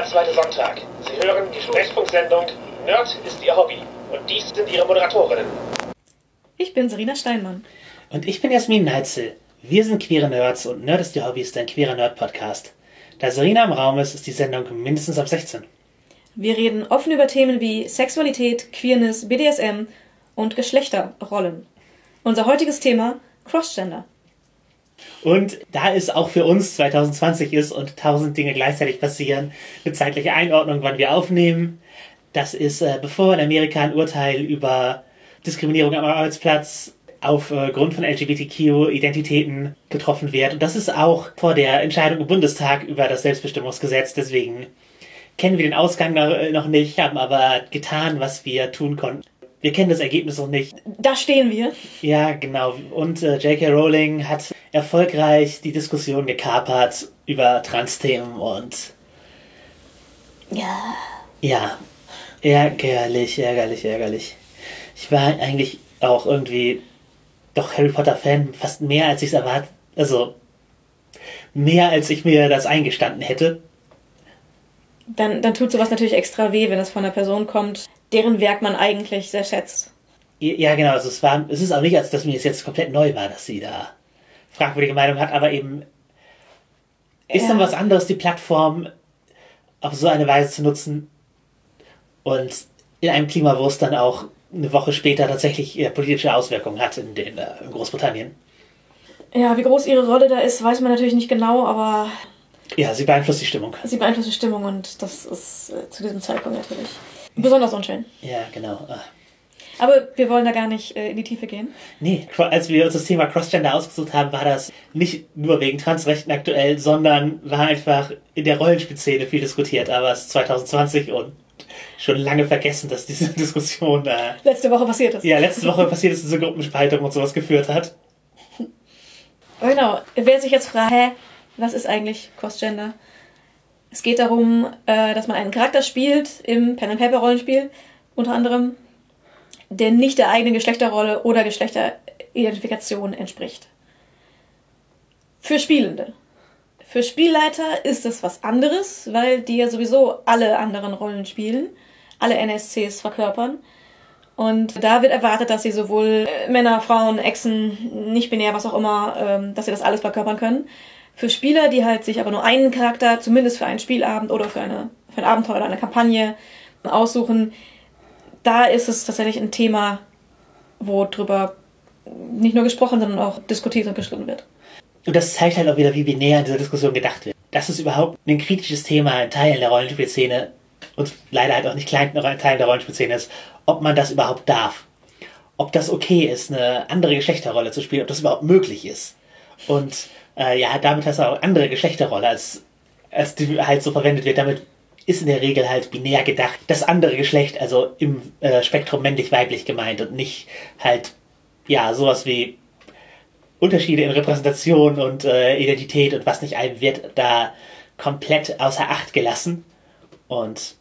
jeder zweite Sonntag. Sie hören die Sprechfunksendung Nerd ist Ihr Hobby. Und dies sind Ihre Moderatorinnen. Ich bin Serena Steinmann. Und ich bin Jasmin Neitzel. Wir sind queere Nerds und Nerd ist Ihr Hobby ist ein queerer Nerd-Podcast. Da Serena im Raum ist, ist die Sendung mindestens ab 16. Wir reden offen über Themen wie Sexualität, Queerness, BDSM und Geschlechterrollen. Unser heutiges Thema Crossgender. Und da es auch für uns 2020 ist und tausend Dinge gleichzeitig passieren, eine zeitliche Einordnung, wann wir aufnehmen. Das ist, äh, bevor in Amerika ein Urteil über Diskriminierung am Arbeitsplatz aufgrund äh, von LGBTQ-Identitäten getroffen wird. Und das ist auch vor der Entscheidung im Bundestag über das Selbstbestimmungsgesetz. Deswegen kennen wir den Ausgang noch nicht, haben aber getan, was wir tun konnten. Wir kennen das Ergebnis noch nicht. Da stehen wir. Ja, genau. Und äh, J.K. Rowling hat erfolgreich die Diskussion gekapert über Trans-Themen und. Ja. Ja. Ärgerlich, ärgerlich, ärgerlich. Ich war eigentlich auch irgendwie doch Harry Potter-Fan, fast mehr als ich es erwartet. Also. Mehr als ich mir das eingestanden hätte. Dann, dann tut sowas natürlich extra weh, wenn das von einer Person kommt, deren Werk man eigentlich sehr schätzt. Ja, genau. Also es, war, es ist auch nicht, als dass mir es jetzt komplett neu war, dass sie da fragwürdige Meinung hat, aber eben ist ja. dann was anderes, die Plattform auf so eine Weise zu nutzen und in einem Klima, wo es dann auch eine Woche später tatsächlich politische Auswirkungen hat in, den, äh, in Großbritannien. Ja, wie groß ihre Rolle da ist, weiß man natürlich nicht genau, aber. Ja, sie beeinflusst die Stimmung. Sie beeinflusst die Stimmung und das ist äh, zu diesem Zeitpunkt natürlich besonders unschön. Ja, genau. Ah. Aber wir wollen da gar nicht äh, in die Tiefe gehen. Nee, als wir uns das Thema Crossgender ausgesucht haben, war das nicht nur wegen Transrechten aktuell, sondern war einfach in der Rollenspielszene viel diskutiert. Aber es ist 2020 und schon lange vergessen, dass diese Diskussion äh, letzte Woche passiert ist. Ja, letzte Woche passiert ist, diese Gruppenspaltung und sowas geführt hat. Genau. Wer sich jetzt fragt, hä, was ist eigentlich Crossgender? Es geht darum, äh, dass man einen Charakter spielt im Pen-and-Paper-Rollenspiel, unter anderem der nicht der eigenen Geschlechterrolle oder Geschlechteridentifikation entspricht. Für Spielende. Für Spielleiter ist es was anderes, weil die ja sowieso alle anderen Rollen spielen, alle NSCs verkörpern. Und da wird erwartet, dass sie sowohl Männer, Frauen, Echsen, nicht binär, was auch immer, ähm, dass sie das alles verkörpern können. Für Spieler, die halt sich aber nur einen Charakter, zumindest für einen Spielabend oder für, eine, für ein Abenteuer oder eine Kampagne aussuchen, da ist es tatsächlich ein Thema, wo drüber nicht nur gesprochen, sondern auch diskutiert und geschrieben wird. Und das zeigt halt auch wieder, wie binär in dieser Diskussion gedacht wird. Das ist überhaupt ein kritisches Thema in Teilen der Rollenspielszene und leider halt auch nicht kleinen Teilen der Rollenspielszene ist, ob man das überhaupt darf. Ob das okay ist, eine andere Geschlechterrolle zu spielen, ob das überhaupt möglich ist. Und äh, ja, damit hast du auch andere Geschlechterrolle, als, als die halt so verwendet wird. Damit ist in der Regel halt binär gedacht. Das andere Geschlecht, also im äh, Spektrum männlich-weiblich gemeint und nicht halt, ja, sowas wie Unterschiede in Repräsentation und äh, Identität und was nicht allem wird da komplett außer Acht gelassen. Und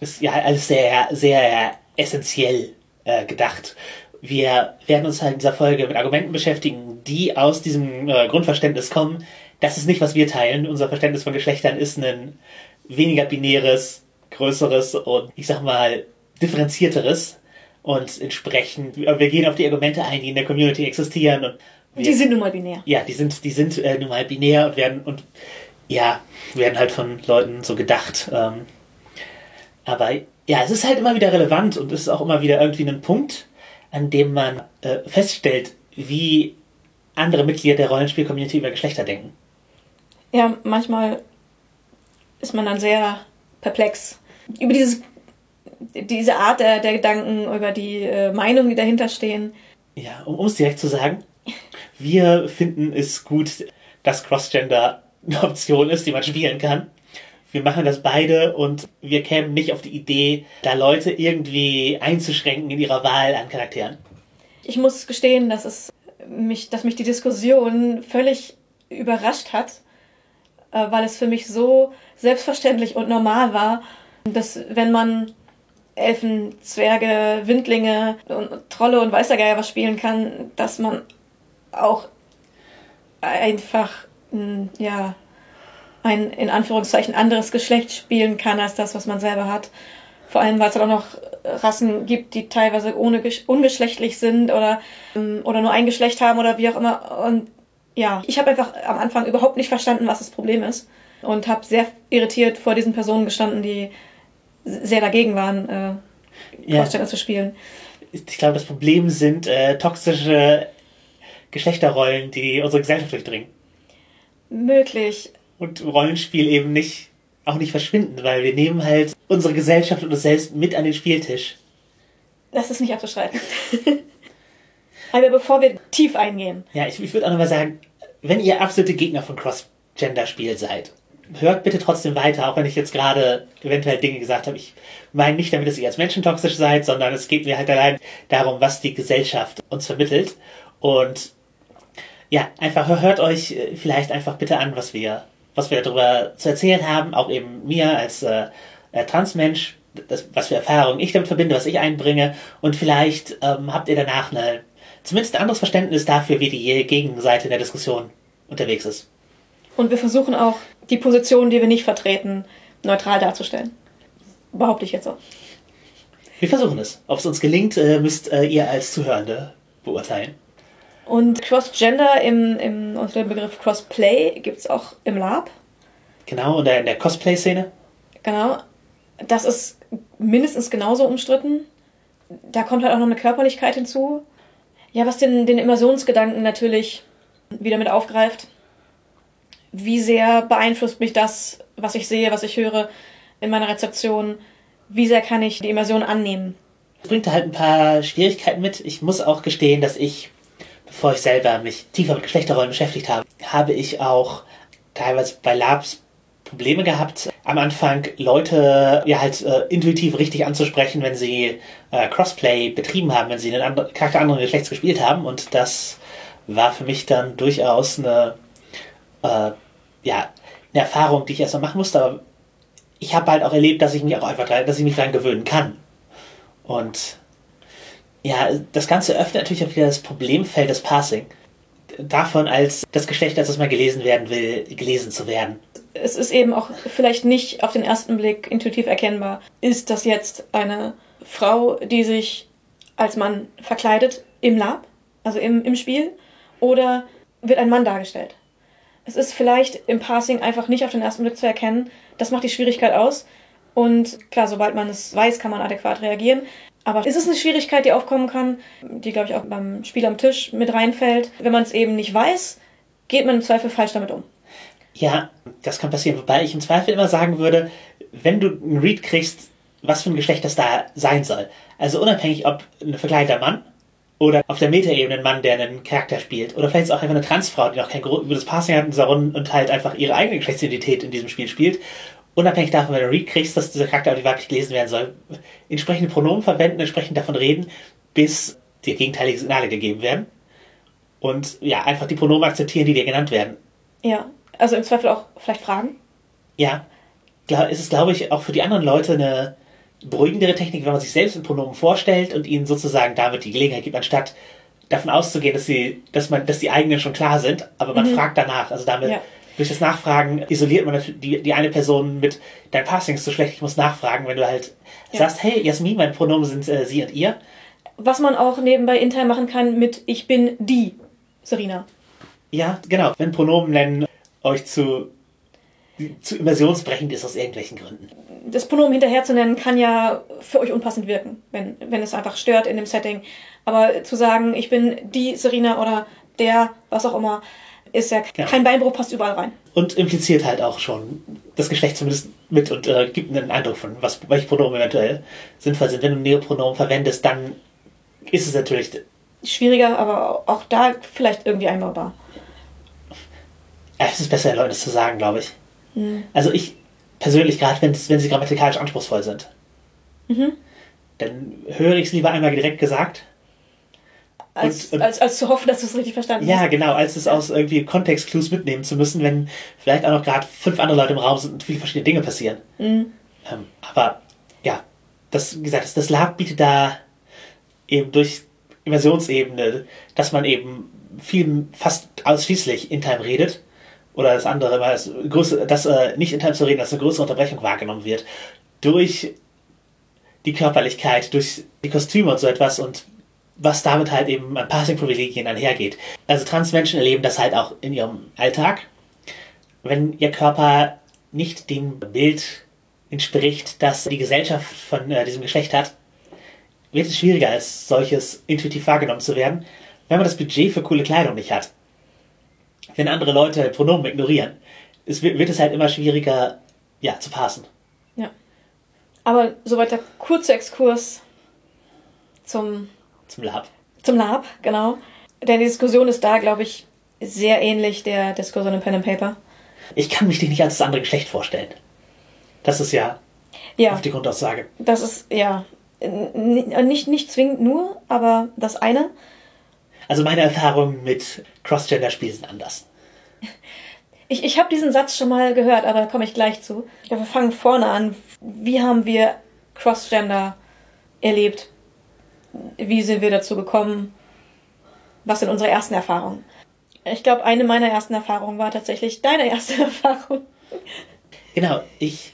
ist ja alles sehr, sehr essentiell äh, gedacht. Wir werden uns halt in dieser Folge mit Argumenten beschäftigen, die aus diesem äh, Grundverständnis kommen. Das ist nicht, was wir teilen. Unser Verständnis von Geschlechtern ist ein weniger binäres, größeres und ich sag mal differenzierteres. Und entsprechend, wir gehen auf die Argumente ein, die in der Community existieren. Und wir, die sind nun mal binär. Ja, die sind, die sind äh, nun mal binär und werden und ja, werden halt von Leuten so gedacht. Ähm, aber ja, es ist halt immer wieder relevant und es ist auch immer wieder irgendwie ein Punkt, an dem man äh, feststellt, wie andere Mitglieder der Rollenspiel-Community über Geschlechter denken. Ja, manchmal ist man dann sehr perplex über dieses, diese Art der, der Gedanken, über die äh, Meinungen, die dahinter stehen. Ja, um es direkt zu sagen, wir finden es gut, dass Crossgender eine Option ist, die man spielen kann. Wir machen das beide und wir kämen nicht auf die Idee, da Leute irgendwie einzuschränken in ihrer Wahl an Charakteren. Ich muss gestehen, dass es mich, dass mich die Diskussion völlig überrascht hat, äh, weil es für mich so selbstverständlich und normal war, dass wenn man Elfen, Zwerge, Windlinge und Trolle und Weißergeier was spielen kann, dass man auch einfach ja ein in Anführungszeichen anderes Geschlecht spielen kann als das, was man selber hat. Vor allem, weil es halt auch noch Rassen gibt, die teilweise ohne ungeschlechtlich sind oder, ähm, oder nur ein Geschlecht haben oder wie auch immer. Und ja, ich habe einfach am Anfang überhaupt nicht verstanden, was das Problem ist. Und habe sehr irritiert vor diesen Personen gestanden, die sehr dagegen waren, äh, ja. Crossgender zu spielen. Ich glaube, das Problem sind äh, toxische Geschlechterrollen, die unsere Gesellschaft durchdringen. Möglich. Und Rollenspiel eben nicht, auch nicht verschwinden, weil wir nehmen halt unsere Gesellschaft und uns selbst mit an den Spieltisch. Das ist nicht abzustreiten. Aber bevor wir tief eingehen. Ja, ich, ich würde auch nochmal sagen, wenn ihr absolute Gegner von Cross-Gender-Spiel seid, hört bitte trotzdem weiter, auch wenn ich jetzt gerade eventuell Dinge gesagt habe. Ich meine nicht damit, dass ihr als Menschen toxisch seid, sondern es geht mir halt allein darum, was die Gesellschaft uns vermittelt. Und ja, einfach hört euch äh, vielleicht einfach bitte an, was wir, was wir darüber zu erzählen haben, auch eben mir als äh, äh, Transmensch, das, was für Erfahrungen ich damit verbinde, was ich einbringe. Und vielleicht ähm, habt ihr danach eine, zumindest ein anderes Verständnis dafür, wie die Gegenseite in der Diskussion unterwegs ist. Und wir versuchen auch, die Position, die wir nicht vertreten, neutral darzustellen. Behaupte ich jetzt auch. Wir versuchen es. Ob es uns gelingt, äh, müsst äh, ihr als Zuhörende beurteilen. Und Cross-Gender im, im, unter dem Begriff Crossplay gibt es auch im Lab. Genau, und in der Cosplay-Szene. Genau. Das ist mindestens genauso umstritten. Da kommt halt auch noch eine Körperlichkeit hinzu. Ja, was den, den Immersionsgedanken natürlich wieder mit aufgreift. Wie sehr beeinflusst mich das, was ich sehe, was ich höre in meiner Rezeption? Wie sehr kann ich die Immersion annehmen? Das bringt halt ein paar Schwierigkeiten mit. Ich muss auch gestehen, dass ich bevor ich selber mich tiefer mit Geschlechterrollen beschäftigt habe, habe ich auch teilweise bei Labs Probleme gehabt, am Anfang Leute ja halt äh, intuitiv richtig anzusprechen, wenn sie äh, Crossplay betrieben haben, wenn sie einen anderen, Charakter anderen Geschlechts gespielt haben. Und das war für mich dann durchaus eine, äh, ja, eine Erfahrung, die ich erstmal machen musste. Aber ich habe halt auch erlebt, dass ich mich auch einfach, dass ich mich daran gewöhnen kann. Und ja, das Ganze öffnet natürlich auch wieder das Problemfeld des Passing. Davon als das Geschlecht, als das mal gelesen werden will, gelesen zu werden. Es ist eben auch vielleicht nicht auf den ersten Blick intuitiv erkennbar. Ist das jetzt eine Frau, die sich als Mann verkleidet im Lab, also im, im Spiel, oder wird ein Mann dargestellt? Es ist vielleicht im Passing einfach nicht auf den ersten Blick zu erkennen. Das macht die Schwierigkeit aus. Und klar, sobald man es weiß, kann man adäquat reagieren. Aber ist es eine Schwierigkeit, die aufkommen kann, die, glaube ich, auch beim Spiel am Tisch mit reinfällt? Wenn man es eben nicht weiß, geht man im Zweifel falsch damit um. Ja, das kann passieren. Wobei ich im Zweifel immer sagen würde, wenn du einen Read kriegst, was für ein Geschlecht das da sein soll. Also unabhängig, ob ein verkleideter Mann oder auf der Metaebene ein Mann, der einen Charakter spielt. Oder vielleicht auch einfach eine Transfrau, die noch kein gutes Passing hat und halt einfach ihre eigene Geschlechtsidentität in diesem Spiel spielt unabhängig davon, wenn du Read kriegst, dass dieser Charakter auch weiblich gelesen werden soll, entsprechende Pronomen verwenden, entsprechend davon reden, bis dir gegenteilige Signale gegeben werden. Und ja, einfach die Pronomen akzeptieren, die dir genannt werden. Ja, also im Zweifel auch vielleicht Fragen. Ja, ist es, glaube ich, auch für die anderen Leute eine beruhigendere Technik, wenn man sich selbst ein Pronomen vorstellt und ihnen sozusagen damit die Gelegenheit gibt, anstatt davon auszugehen, dass sie, dass man, dass die eigenen schon klar sind, aber man mhm. fragt danach. Also damit ja durch das Nachfragen isoliert man die, die eine Person mit, dein Passing ist so schlecht, ich muss nachfragen, wenn du halt ja. sagst, hey, Jasmin, mein Pronomen sind äh, sie und ihr. Was man auch nebenbei intern machen kann mit Ich bin die Serena. Ja, genau. Wenn Pronomen nennen euch zu, zu immersionsbrechend ist aus irgendwelchen Gründen. Das Pronomen hinterher zu nennen kann ja für euch unpassend wirken, wenn, wenn es einfach stört in dem Setting. Aber zu sagen, ich bin die Serena oder der, was auch immer, ist ja, ja, kein Beinbruch, passt überall rein. Und impliziert halt auch schon das Geschlecht zumindest mit und äh, gibt einen Eindruck von, was, welche Pronomen eventuell sinnvoll sind. Wenn du Neopronomen verwendest, dann ist es natürlich schwieriger, aber auch da vielleicht irgendwie einbaubar. Ja, es ist besser, Leute zu sagen, glaube ich. Mhm. Also ich persönlich, gerade wenn, wenn sie grammatikalisch anspruchsvoll sind, mhm. dann höre ich es lieber einmal direkt gesagt als, und, als, als zu hoffen, dass du es richtig verstanden ja, hast. Ja, genau, als es aus irgendwie Kontextclues mitnehmen zu müssen, wenn vielleicht auch noch gerade fünf andere Leute im Raum sind und viele verschiedene Dinge passieren. Mhm. Ähm, aber ja, das, wie gesagt, das, das Lab bietet da eben durch Immersionsebene, dass man eben viel, fast ausschließlich in Time redet oder das andere, weil es größere, das äh, nicht in zu reden, dass eine größere Unterbrechung wahrgenommen wird durch die Körperlichkeit, durch die Kostüme und so etwas und was damit halt eben an Passing-Privilegien einhergeht. Also Transmenschen erleben das halt auch in ihrem Alltag. Wenn ihr Körper nicht dem Bild entspricht, das die Gesellschaft von äh, diesem Geschlecht hat, wird es schwieriger, als solches intuitiv wahrgenommen zu werden, wenn man das Budget für coole Kleidung nicht hat. Wenn andere Leute Pronomen ignorieren, es wird, wird es halt immer schwieriger, ja, zu passen. Ja. Aber soweit der kurze Exkurs zum zum Lab. Zum Lab, genau. Denn die Diskussion ist da, glaube ich, sehr ähnlich der Diskussion im Pen and Paper. Ich kann mich nicht als das andere Geschlecht vorstellen. Das ist ja, ja auf die Grundaussage. Das ist, ja, nicht, nicht zwingend nur, aber das eine. Also meine Erfahrungen mit Cross-Gender-Spielen sind anders. Ich, ich habe diesen Satz schon mal gehört, aber da komme ich gleich zu. Ja, wir fangen vorne an. Wie haben wir Cross-Gender erlebt? Wie sind wir dazu gekommen? Was sind unsere ersten Erfahrungen? Ich glaube, eine meiner ersten Erfahrungen war tatsächlich deine erste Erfahrung. Genau, ich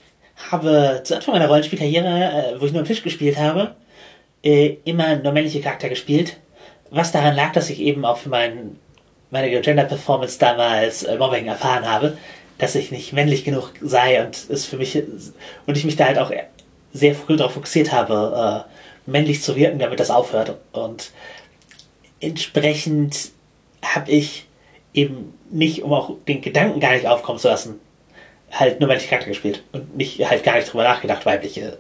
habe zu Anfang meiner Rollenspielkarriere, äh, wo ich nur am Tisch gespielt habe, äh, immer nur männliche Charakter gespielt. Was daran lag, dass ich eben auch für mein, meine Gender-Performance damals äh, Mobbing erfahren habe, dass ich nicht männlich genug sei und es für mich und ich mich da halt auch sehr früh darauf fokussiert habe, männlich zu wirken, damit das aufhört. Und entsprechend habe ich eben nicht, um auch den Gedanken gar nicht aufkommen zu lassen, halt nur männliche Charakter gespielt und nicht halt gar nicht drüber nachgedacht, weibliche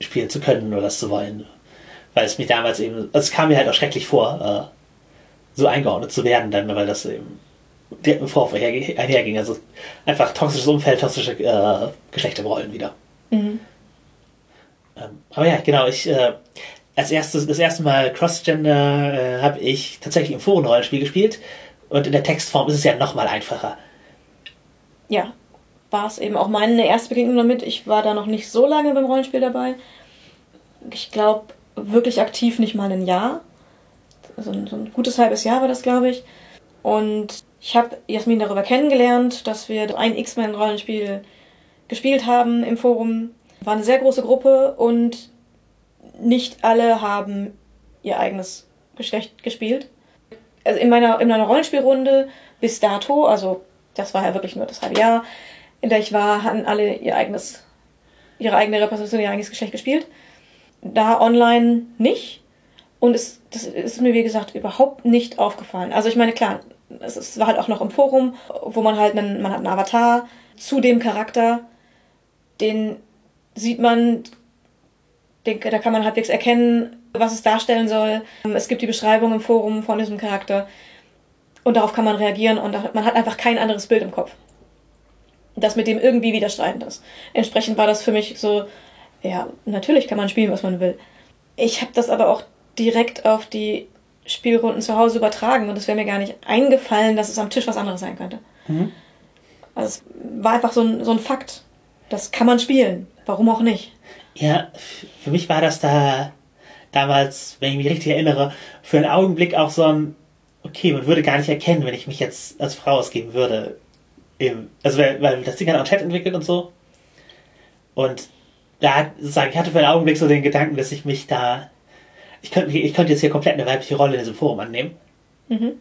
spielen zu können oder das zu wollen. Weil es mich damals eben, also es kam mir halt auch schrecklich vor, äh, so eingeordnet zu werden, dann, weil das eben der Vorwurf einherging. Also einfach toxisches Umfeld, toxische äh, Geschlechterrollen wieder. Mhm. Ähm, aber ja, genau, ich äh, als erstes, das erste Mal Crossgender äh, habe ich tatsächlich im Forenrollenspiel gespielt und in der Textform ist es ja nochmal einfacher. Ja, war es eben auch meine erste Begegnung damit. Ich war da noch nicht so lange beim Rollenspiel dabei. Ich glaube, wirklich aktiv nicht mal ein Jahr. Also so ein gutes halbes Jahr war das, glaube ich. Und ich habe Jasmin darüber kennengelernt, dass wir ein X-Men-Rollenspiel gespielt haben im Forum war eine sehr große Gruppe und nicht alle haben ihr eigenes Geschlecht gespielt. Also in meiner, in meiner Rollenspielrunde bis dato, also das war ja wirklich nur das halbe Jahr, in der ich war, hatten alle ihr eigenes, ihre eigene Repräsentation, ihr eigenes Geschlecht gespielt. Da online nicht. Und es, das ist mir, wie gesagt, überhaupt nicht aufgefallen. Also ich meine, klar, es, war halt auch noch im Forum, wo man halt einen, man hat einen Avatar zu dem Charakter, den sieht man, da kann man halbwegs erkennen, was es darstellen soll. Es gibt die Beschreibung im Forum von diesem Charakter und darauf kann man reagieren und man hat einfach kein anderes Bild im Kopf, das mit dem irgendwie widerstreitend ist. Entsprechend war das für mich so, ja, natürlich kann man spielen, was man will. Ich habe das aber auch direkt auf die Spielrunden zu Hause übertragen und es wäre mir gar nicht eingefallen, dass es am Tisch was anderes sein könnte. Mhm. Also es war einfach so ein, so ein Fakt. Das kann man spielen. Warum auch nicht? Ja, für mich war das da damals, wenn ich mich richtig erinnere, für einen Augenblick auch so ein, okay, man würde gar nicht erkennen, wenn ich mich jetzt als Frau ausgeben würde. also, weil, weil das Ding hat auch Chat entwickelt und so. Und da, sozusagen, ich hatte für einen Augenblick so den Gedanken, dass ich mich da, ich könnte, ich könnte jetzt hier komplett eine weibliche Rolle in diesem Forum annehmen. Mhm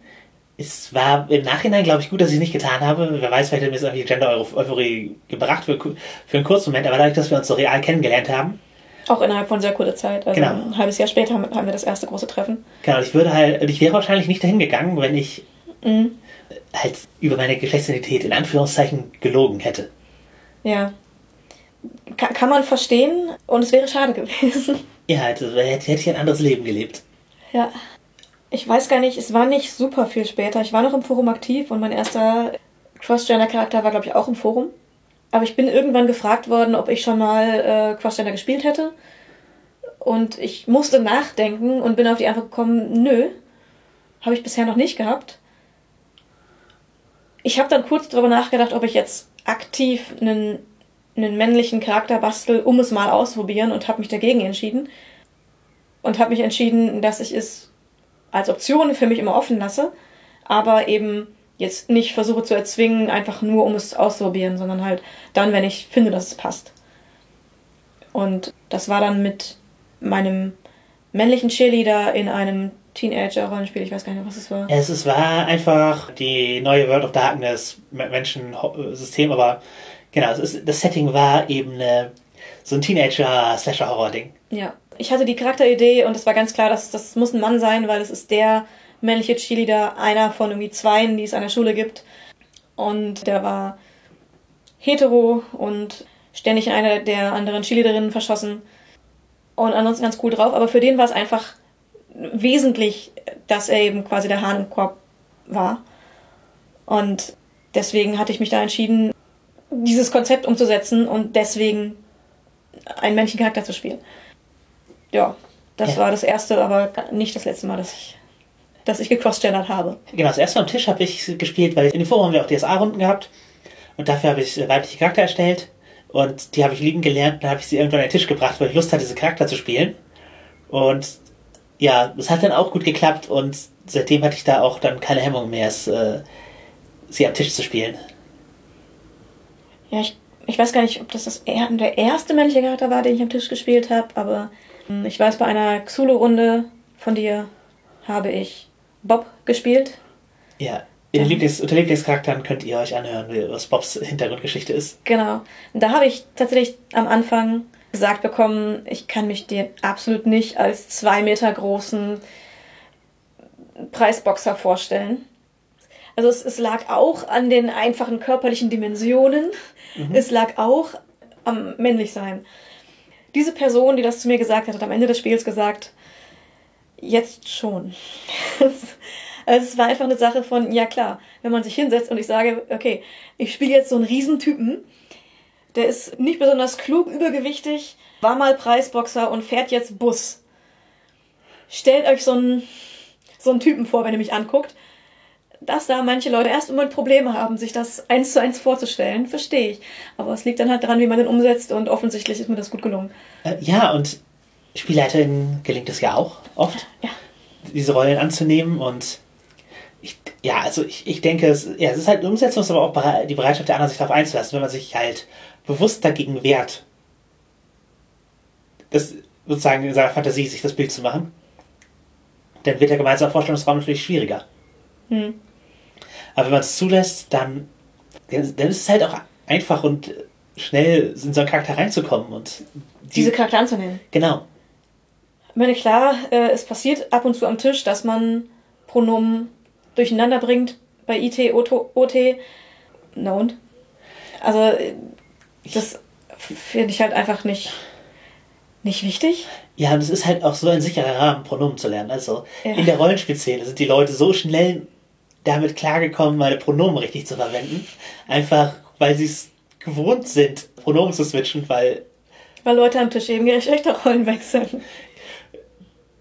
es war im Nachhinein, glaube ich, gut, dass ich es nicht getan habe. Wer weiß, vielleicht hat mir es irgendwie Gender-Euphorie gebracht für, für einen kurzen Moment, aber dadurch, dass wir uns so real kennengelernt haben. Auch innerhalb von sehr kurzer Zeit. Also genau. ein halbes Jahr später haben, wir das erste große Treffen. Genau, ich würde halt, ich wäre wahrscheinlich nicht dahin gegangen, wenn ich mhm. halt über meine Geschlechtsidentität in Anführungszeichen gelogen hätte. Ja. Kann, kann man verstehen und es wäre schade gewesen. Ja, also hätte, hätte ich ein anderes Leben gelebt. Ja ich weiß gar nicht, es war nicht super viel später. Ich war noch im Forum aktiv und mein erster Cross-Gender-Charakter war, glaube ich, auch im Forum. Aber ich bin irgendwann gefragt worden, ob ich schon mal äh, Cross-Gender gespielt hätte. Und ich musste nachdenken und bin auf die Antwort gekommen, nö, habe ich bisher noch nicht gehabt. Ich habe dann kurz darüber nachgedacht, ob ich jetzt aktiv einen, einen männlichen Charakter bastel, um es mal auszuprobieren und habe mich dagegen entschieden. Und habe mich entschieden, dass ich es als Option für mich immer offen lasse, aber eben jetzt nicht versuche zu erzwingen, einfach nur um es auszuprobieren, sondern halt dann, wenn ich finde, dass es passt. Und das war dann mit meinem männlichen Cheerleader in einem Teenager-Rollenspiel, ich weiß gar nicht, was es war. Es, es war einfach die neue World of Darkness Menschen-System, aber genau, ist, das Setting war eben eine, so ein Teenager-Slasher-Horror-Ding. Ja. Ich hatte die Charakteridee und es war ganz klar, dass das muss ein Mann sein, weil es ist der männliche Cheerleader, einer von irgendwie zweien, die es an der Schule gibt. Und der war hetero und ständig in einer der anderen Cheerleaderinnen verschossen. Und ansonsten ganz cool drauf. Aber für den war es einfach wesentlich, dass er eben quasi der Hahn im Korb war. Und deswegen hatte ich mich da entschieden, dieses Konzept umzusetzen und deswegen einen männlichen Charakter zu spielen. Ja, das Ja. war das erste, aber nicht das letzte Mal, dass ich, dass ich gecrossgendert habe. Genau, das erste Mal am Tisch habe ich gespielt, weil in den Forum haben wir auch DSA-Runden gehabt. Und dafür habe ich äh, weibliche Charakter erstellt. Und die habe ich lieben gelernt. Dann habe ich sie irgendwann an den Tisch gebracht, weil ich Lust hatte, diese Charakter zu spielen. Und ja, es hat dann auch gut geklappt. Und seitdem hatte ich da auch dann keine Hemmung mehr, es, äh, sie am Tisch zu spielen. Ja, ich, ich weiß gar nicht, ob das, das er, der erste männliche Charakter war, den ich am Tisch gespielt habe, aber ich weiß, bei einer Xulu-Runde von dir habe ich Bob gespielt. Ja, in den Ja. Lieblings unter Lieblingscharakteren könnt ihr euch anhören, was Bobs Hintergrundgeschichte ist. Genau. Da habe ich tatsächlich am Anfang gesagt bekommen, ich kann mich dir absolut nicht als zwei Meter großen Preisboxer vorstellen. Also es, es lag auch an den einfachen körperlichen Dimensionen. Es lag auch am Männlichsein. Diese Person, die das zu mir gesagt hat, hat am Ende des Spiels gesagt, jetzt schon. Also es war einfach eine Sache von, ja klar, wenn man sich hinsetzt und ich sage, okay, ich spiele jetzt so einen Riesentypen, der ist nicht besonders klug, übergewichtig, war mal Preisboxer und fährt jetzt Bus. Stellt euch so einen, so einen Typen vor, wenn ihr mich anguckt. Dass da manche Leute erst immer Probleme haben, sich das eins zu eins vorzustellen, verstehe ich. Aber es liegt dann halt daran, wie man den umsetzt und offensichtlich ist mir das gut gelungen. Äh, ja, und SpielleiterInnen gelingt es ja auch oft, Ja. diese Rollen anzunehmen und ich, ja, also ich, ich denke, es, ja, es ist halt eine Umsetzung, aber auch die Bereitschaft der anderen, sich darauf einzulassen, wenn man sich halt bewusst dagegen wehrt, das sozusagen in seiner Fantasie sich das Bild zu machen, dann wird der gemeinsame Vorstellungsraum natürlich schwieriger. Hm. Aber wenn man es zulässt, dann, dann ist es halt auch einfach und schnell in so einen Charakter reinzukommen und die, Diese Charakter anzunehmen. genau. Ich meine, klar, äh, es passiert ab und zu am Tisch, dass man Pronomen durcheinander bringt bei IT, OT, OT. Na und? Also, äh, das finde ich halt einfach nicht, nicht wichtig. Ja, und es ist halt auch so ein sicherer Rahmen, Pronomen zu lernen. Also Ja. in der Rollenspielszene sind die Leute so schnell damit klargekommen, meine Pronomen richtig zu verwenden. Einfach, weil sie es gewohnt sind, Pronomen zu switchen, weil, Weil Leute am Tisch eben ihre Geschlechterrollen wechseln.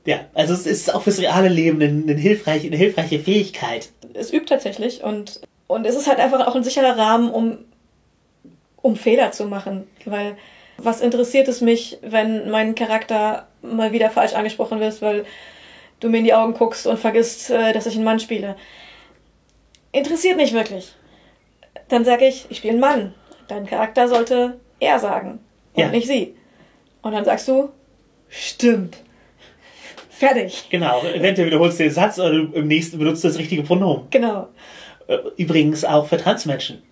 ja, also es ist auch fürs reale Leben eine, eine, hilfreiche, eine hilfreiche Fähigkeit. Es übt tatsächlich und, und es ist halt einfach auch ein sicherer Rahmen, um, um Fehler zu machen. Weil was interessiert es mich, wenn mein Charakter mal wieder falsch angesprochen wird, weil du mir in die Augen guckst und vergisst, äh, dass ich einen Mann spiele. Interessiert mich wirklich. Dann sage ich, ich spiele einen Mann. Dein Charakter sollte er sagen und Ja. nicht sie. Und dann sagst du, stimmt. Fertig. Genau, eventuell wiederholst du den Satz oder im nächsten benutzt du das richtige Pronomen. Genau. Äh, Übrigens auch für Transmenschen.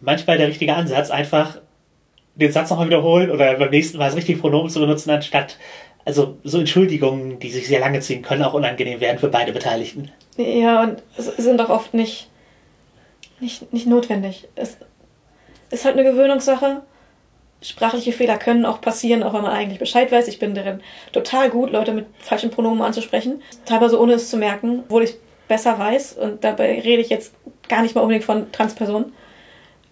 Manchmal der richtige Ansatz, einfach den Satz nochmal wiederholen oder beim nächsten Mal das richtige Pronomen zu benutzen, anstatt, also so Entschuldigungen, die sich sehr lange ziehen können, auch unangenehm werden für beide Beteiligten. Ja, und es sind doch oft nicht, nicht, nicht notwendig. Es ist halt eine Gewöhnungssache. Sprachliche Fehler können auch passieren, auch wenn man eigentlich Bescheid weiß. Ich bin darin total gut, Leute mit falschen Pronomen anzusprechen. Teilweise ohne es zu merken, obwohl ich besser weiß. Und dabei rede ich jetzt gar nicht mal unbedingt von Transpersonen,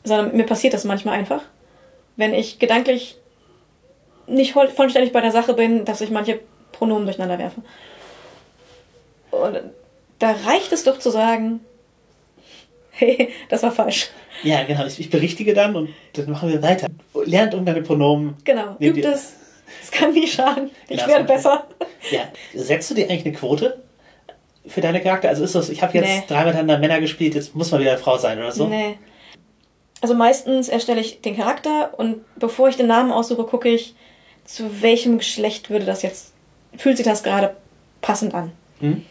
sondern mir passiert das manchmal einfach. Wenn ich gedanklich nicht voll- vollständig bei der Sache bin, dass ich manche Pronomen durcheinander werfe. Und da reicht es doch zu sagen, hey, das war falsch. Ja, genau, ich, ich berichtige dann und dann machen wir weiter. Lernt Umgang mit Pronomen. Genau, übt es. Es kann nie schaden. Ich Genau, werde besser. Ja, setzt du dir eigentlich eine Quote für deine Charakter? Also ist das, ich habe jetzt Nee. drei miteinander Männer gespielt, jetzt muss man wieder eine Frau sein oder so? Nee. Also meistens erstelle ich den Charakter und bevor ich den Namen aussuche, gucke ich, zu welchem Geschlecht würde das jetzt, fühlt sich das gerade passend an. Hm?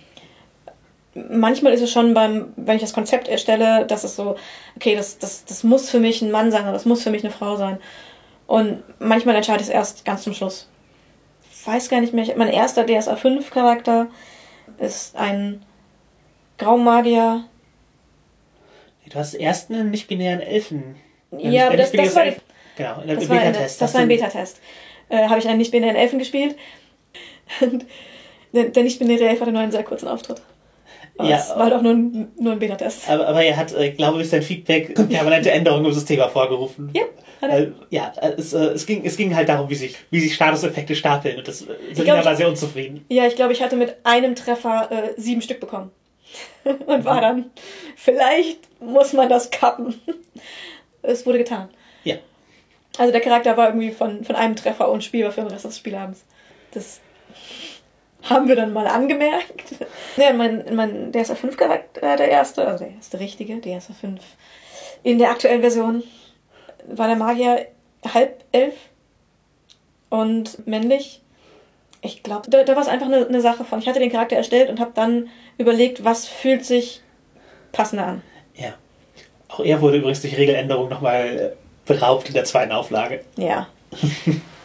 Manchmal ist es schon beim, wenn ich das Konzept erstelle, dass es so, okay, das, das, das muss für mich ein Mann sein oder das muss für mich eine Frau sein. Und manchmal entscheide ich es erst ganz zum Schluss. Weiß gar nicht mehr. Mein erster DSA 5 Charakter ist ein Graumagier. Du hast erst einen nicht-binären Elfen. Ja, aber das, das war, die, Genau, das war, eine, Beta-Test. das war ein Beta-Test. Äh, Habe ich einen nicht-binären Elfen gespielt. Und der, der nicht-binäre Elf hatte nur einen sehr kurzen Auftritt. Ja, es war doch nur ein, nur ein Beta-Test. Aber, aber er hat, äh, glaube ich, sein Feedback permanente Änderungen im System hervorgerufen. Ja, hat er. Ja, äh, es, äh, es, ging, es ging halt darum, wie sich, wie sich Statuseffekte stapeln und das, äh, Selina war sehr unzufrieden. Ja, ich glaube, ich hatte mit einem Treffer äh, sieben Stück bekommen. Und war dann, vielleicht muss man das kappen. Es wurde getan. Ja. Also der Charakter war irgendwie von, von einem Treffer unspielbar für den Rest des Spielabends. Das haben wir dann mal angemerkt. Ja, mein, mein DSA 5 Charakter, der erste, also der erste richtige DSA 5 in der aktuellen Version war der Magier halb elf und männlich. Ich glaube, da, da war es einfach eine, eine Sache von. Ich hatte den Charakter erstellt und habe dann überlegt, was fühlt sich passender an. Ja. Auch er wurde übrigens durch Regeländerung nochmal äh, beraubt in der zweiten Auflage. Ja.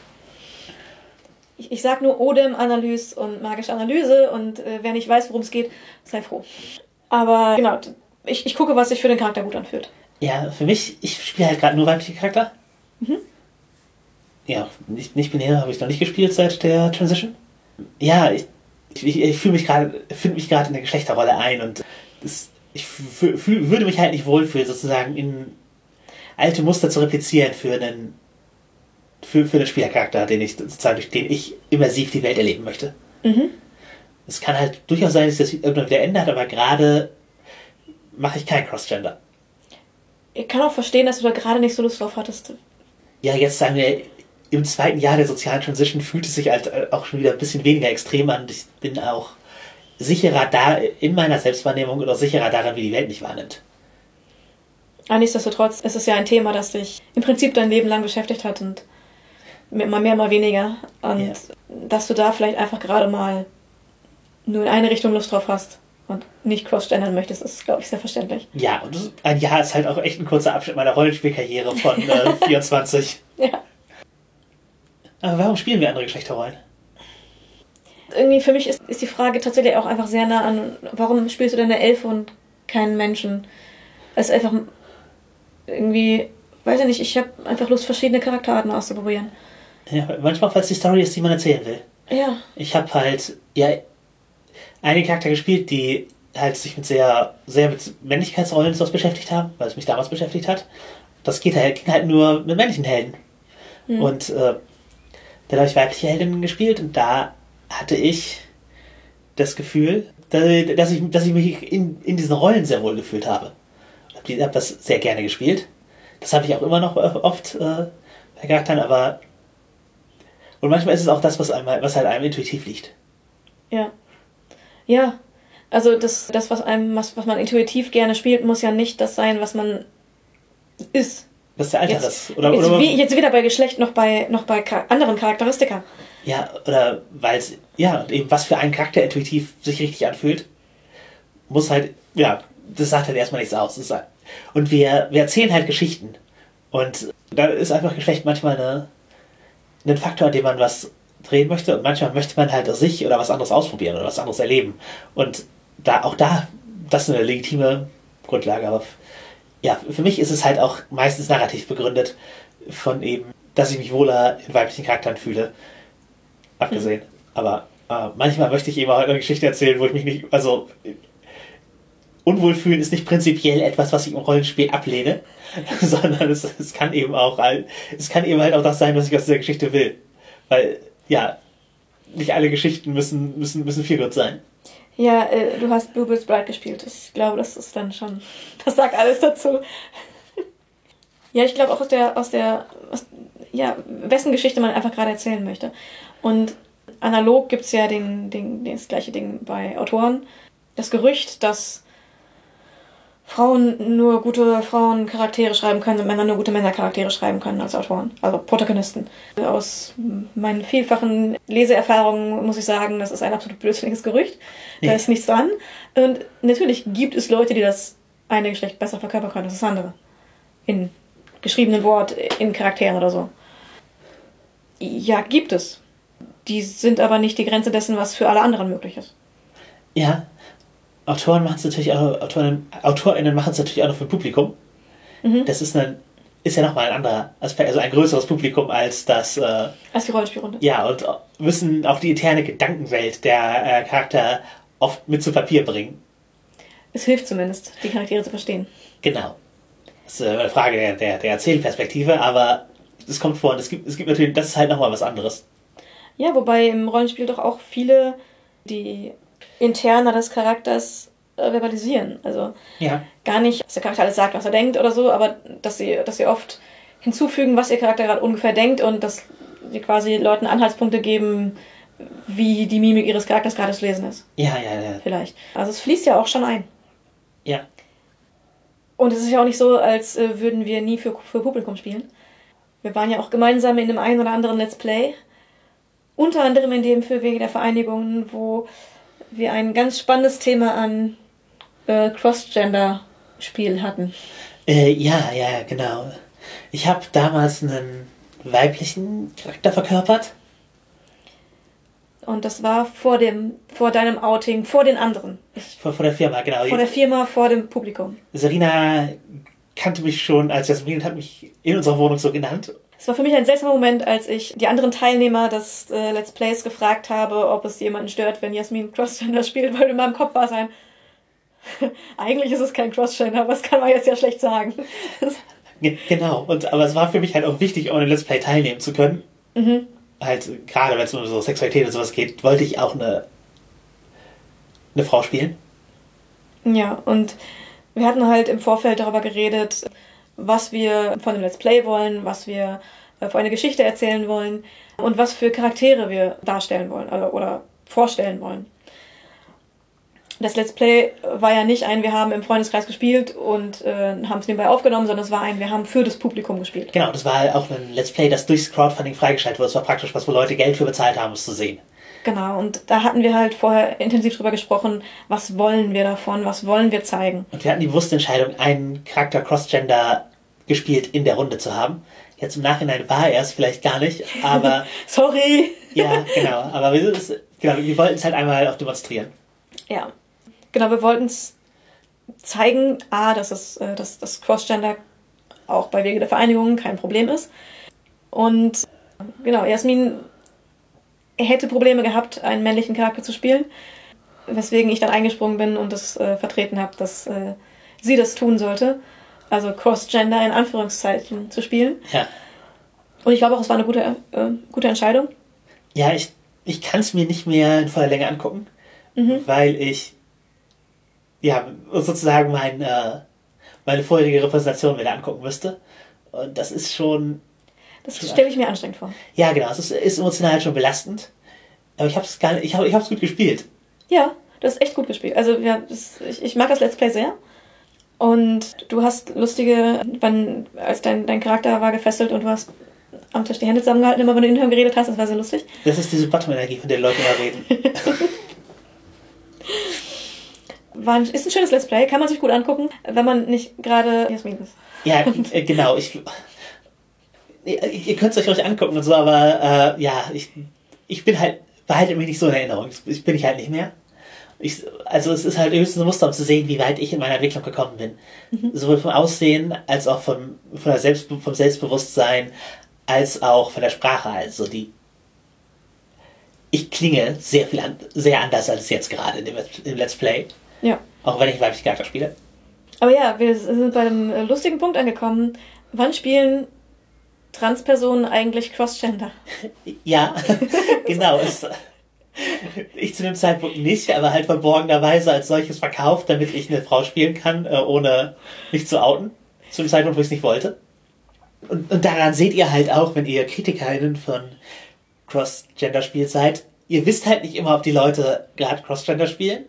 ich, ich sag nur Odem-Analyse und magische Analyse und äh, wer nicht weiß, worum es geht, sei froh. Aber genau, ich, ich gucke, was sich für den Charakter gut anfühlt. Ja, für mich, ich spiele halt gerade nur weibliche Charakter. Mhm. Ja, nicht, nicht binär habe ich noch nicht gespielt seit der Transition. Ja, ich, ich, ich fühle mich gerade, finde mich gerade in der Geschlechterrolle ein und das, ich fü- fü- würde mich halt nicht wohlfühlen, sozusagen in alte Muster zu replizieren für einen für, für einen Spielercharakter, den ich sozusagen durch den ich immersiv die Welt erleben möchte. Mhm. Es kann halt durchaus sein, dass sich das irgendwann wieder ändert, aber gerade mache ich kein Crossgender. Ich kann auch verstehen, dass du da gerade nicht so Lust drauf hattest. Ja, jetzt sagen wir, im zweiten Jahr der sozialen Transition fühlt es sich halt äh, auch schon wieder ein bisschen weniger extrem an. Ich bin auch sicherer da in meiner Selbstwahrnehmung oder sicherer daran, wie die Welt mich wahrnimmt. Aber nichtsdestotrotz ist es ja ein Thema, das dich im Prinzip dein Leben lang beschäftigt hat und mal mehr, mal weniger. Und Ja. dass du da vielleicht einfach gerade mal nur in eine Richtung Lust drauf hast und nicht cross-gendern möchtest, ist, glaube ich, sehr verständlich. Ja, und ein Jahr ist halt auch echt ein kurzer Abschnitt meiner Rollenspielkarriere von äh, 24. Ja. Aber warum spielen wir andere Geschlechterrollen? Irgendwie für mich ist, ist die Frage tatsächlich auch einfach sehr nah an, warum spielst du denn eine Elfe und keinen Menschen? Es ist einfach irgendwie, weiß ich nicht, ich habe einfach Lust, verschiedene Charakterarten auszuprobieren. Ja, manchmal, weil es die Story ist, die man erzählen will. Ja, Ich habe halt, ja, einige Charakter gespielt, die halt sich mit sehr, sehr mit Männlichkeitsrollen sowas beschäftigt haben, weil es mich damals beschäftigt hat. Das geht halt, ging halt nur mit männlichen Helden. Und äh, dann habe ich weibliche Heldinnen gespielt und da hatte ich das Gefühl, dass dass ich, dass ich mich in, in diesen Rollen sehr wohl gefühlt habe. Ich habe das sehr gerne gespielt. Das habe ich auch immer noch äh, oft äh, bei Charakteren, aber und manchmal ist es auch das, was, einem, was halt einem intuitiv liegt. ja. Ja. Also das, das was einem, was, was man intuitiv gerne spielt, muss ja nicht das sein, was man ist. Was der Alter Jetzt, ist. Oder, jetzt, oder, wie, jetzt weder bei Geschlecht noch bei, noch bei anderen Charakteristika. ja, oder weil es, ja, und eben was für einen Charakter intuitiv sich richtig anfühlt, muss halt, ja, das sagt halt erstmal nichts aus. Halt, und wir, wir erzählen halt Geschichten. Und da ist einfach Geschlecht manchmal eine, ein Faktor, an dem man was drehen möchte. Und manchmal möchte man halt sich oder was anderes ausprobieren oder was anderes erleben. Und da, auch da, das ist eine legitime Grundlage. Aber ja, für mich ist es halt auch meistens narrativ begründet von eben, dass ich mich wohler in weiblichen Charakteren fühle. Abgesehen. Aber äh, manchmal möchte ich eben auch eine Geschichte erzählen, wo ich mich nicht, also unwohl fühlen ist nicht prinzipiell etwas, was ich im Rollenspiel ablehne, sondern es, es kann eben auch es kann eben halt auch das sein, was ich aus dieser Geschichte will. Weil, ja, nicht alle Geschichten müssen, müssen, müssen viel gut sein. Ja, äh, du hast Bluebill's Bride gespielt. Ich glaube, das ist dann schon. Das sagt alles dazu. ja, ich glaube auch aus der, aus der, aus, ja, wessen Geschichte man einfach gerade erzählen möchte. Und analog gibt es ja den, den, das gleiche Ding bei Autoren. das Gerücht, dass Frauen nur gute Frauencharaktere schreiben können und Männer nur gute Männercharaktere schreiben können als Autoren, also Protagonisten. Aus meinen vielfachen Leseerfahrungen muss ich sagen, das ist ein absolut blödsinniges Gerücht. Da ist nichts dran. Und natürlich gibt es Leute, die das eine Geschlecht besser verkörpern können als das andere. In geschriebenen Wort, in Charakteren oder so. Ja, gibt es. Die sind aber nicht die Grenze dessen, was für alle anderen möglich ist. Ja, Autoren machen es natürlich auch, Autoren, AutorInnen machen es natürlich auch noch für Publikum. Mhm. Das ist, ein, ist ja nochmal ein anderer Aspekt, also ein größeres Publikum als das, äh, Als die Rollenspielrunde. ja, und müssen auch die interne Gedankenwelt der äh, Charakter oft mit zu Papier bringen. Es hilft zumindest, die Charaktere zu verstehen. Genau. Das ist äh, eine Frage der, der, der Erzählperspektive, aber es kommt vor und es gibt, es gibt natürlich, das ist halt nochmal was anderes. Ja, wobei im Rollenspiel doch auch viele die Interna des Charakters äh, verbalisieren. Also Ja. gar nicht, dass der Charakter alles sagt, was er denkt oder so, aber dass sie, dass sie oft hinzufügen, was ihr Charakter gerade ungefähr denkt und dass sie quasi Leuten Anhaltspunkte geben, wie die Mimik ihres Charakters gerade zu lesen ist. Ja, ja, ja. Vielleicht. Also es fließt ja auch schon ein. Ja. Und es ist ja auch nicht so, als äh, würden wir nie für, für Publikum spielen. Wir waren ja auch gemeinsam in dem einen oder anderen Let's Play. Unter anderem in dem für Wege der Vereinigung, wo wir ein ganz spannendes Thema an äh, Cross-Gender-Spiel hatten. Äh, ja, ja, genau. Ich habe damals einen weiblichen Charakter verkörpert. Und das war vor dem, vor deinem Outing, vor den anderen. Vor, vor der Firma, genau. vor der Firma, vor dem Publikum. Serena kannte mich schon als Jasmin und hat mich in unserer Wohnung so genannt. Es war für mich ein seltsamer Moment, als ich die anderen Teilnehmer des äh, Let's Plays gefragt habe, ob es jemanden stört, wenn Jasmin Crossgender spielt, weil in meinem Kopf war es ein. Eigentlich ist es kein Crossgender, aber das kann man jetzt ja schlecht sagen. Ge- Genau. Und, aber es war für mich halt auch wichtig, einem Let's Play teilnehmen zu können. mhm. Halt, gerade wenn es um so Sexualität und sowas geht, wollte ich auch eine, eine Frau spielen. Ja, und wir hatten halt im Vorfeld darüber geredet, was wir von dem Let's Play wollen, was wir äh, für eine Geschichte erzählen wollen und was für Charaktere wir darstellen wollen oder, oder vorstellen wollen. Das Let's Play war ja nicht ein, wir haben im Freundeskreis gespielt und äh, haben es nebenbei aufgenommen, sondern es war ein, wir haben für das Publikum gespielt. Genau, das war auch ein Let's Play, das durchs Crowdfunding freigeschaltet wurde. Es war praktisch was, wo Leute Geld für bezahlt haben, es zu sehen. Genau, und da hatten wir halt vorher intensiv drüber gesprochen, was wollen wir davon, was wollen wir zeigen. Und wir hatten die bewusste Entscheidung, einen Charakter Crossgender gespielt in der Runde zu haben. Jetzt im Nachhinein war er es vielleicht gar nicht, aber Sorry! ja, genau. Aber wir, genau, wir wollten es halt einmal auch demonstrieren. Ja. Genau, wir wollten es zeigen, A, dass es, äh, dass das Crossgender auch bei Wege der Vereinigung kein Problem ist. Und genau, Jasmin hätte Probleme gehabt, einen männlichen Charakter zu spielen, weswegen ich dann eingesprungen bin und das äh, vertreten habe, dass äh, sie das tun sollte. Also Crossgender in Anführungszeichen zu spielen. Ja, Und ich glaube auch, es war eine gute, äh, gute Entscheidung. ja ich, ich kann es mir nicht mehr in voller Länge angucken, weil ich ja sozusagen mein, äh, meine vorherige Repräsentation wieder angucken müsste. Und das ist schon Das stelle ich mir anstrengend vor. Ja, genau. Es ist, ist emotional schon belastend. Aber ich habe es gar nicht, ich habe gut gespielt. Ja, du hast echt gut gespielt. Also ja, das, ich, ich mag das Let's Play sehr. Und du hast lustige, wann, als dein, dein Charakter war gefesselt und du hast am Tisch die Hände zusammengehalten, immer wenn du intern geredet hast, das war sehr lustig. Das ist diese Bottom-Energie, von der Leute immer reden. War ein, ist ein schönes Let's Play, kann man sich gut angucken, wenn man nicht gerade Jasmin ist. Ja, äh, genau. Ich, ihr könnt es euch ruhig angucken und so, aber äh, ja, ich, ich bin halt, behalte mich nicht so in Erinnerung. Das bin ich halt nicht mehr. Ich, also es ist halt höchstens ein Muster, um zu sehen, wie weit ich in meiner Entwicklung gekommen bin. Sowohl vom Aussehen als auch vom, von der Selbst, vom Selbstbewusstsein als auch von der Sprache. Also die ich klinge sehr viel an, sehr anders als jetzt gerade in dem, im Let's Play. Ja. Auch wenn ich weiblich Charakter spiele. Aber ja, wir sind bei einem lustigen Punkt angekommen. Wann spielen Transpersonen eigentlich Crossgender? Ja, genau. Es, ich zu dem Zeitpunkt nicht, aber halt verborgenerweise als solches verkauft, damit ich eine Frau spielen kann, äh, ohne mich zu outen. Zu dem Zeitpunkt, wo ich es nicht wollte. Und, und daran seht ihr halt auch, wenn ihr KritikerInnen von Cross-Gender-Spiel seid, ihr wisst halt nicht immer, ob die Leute gerade Cross-Gender spielen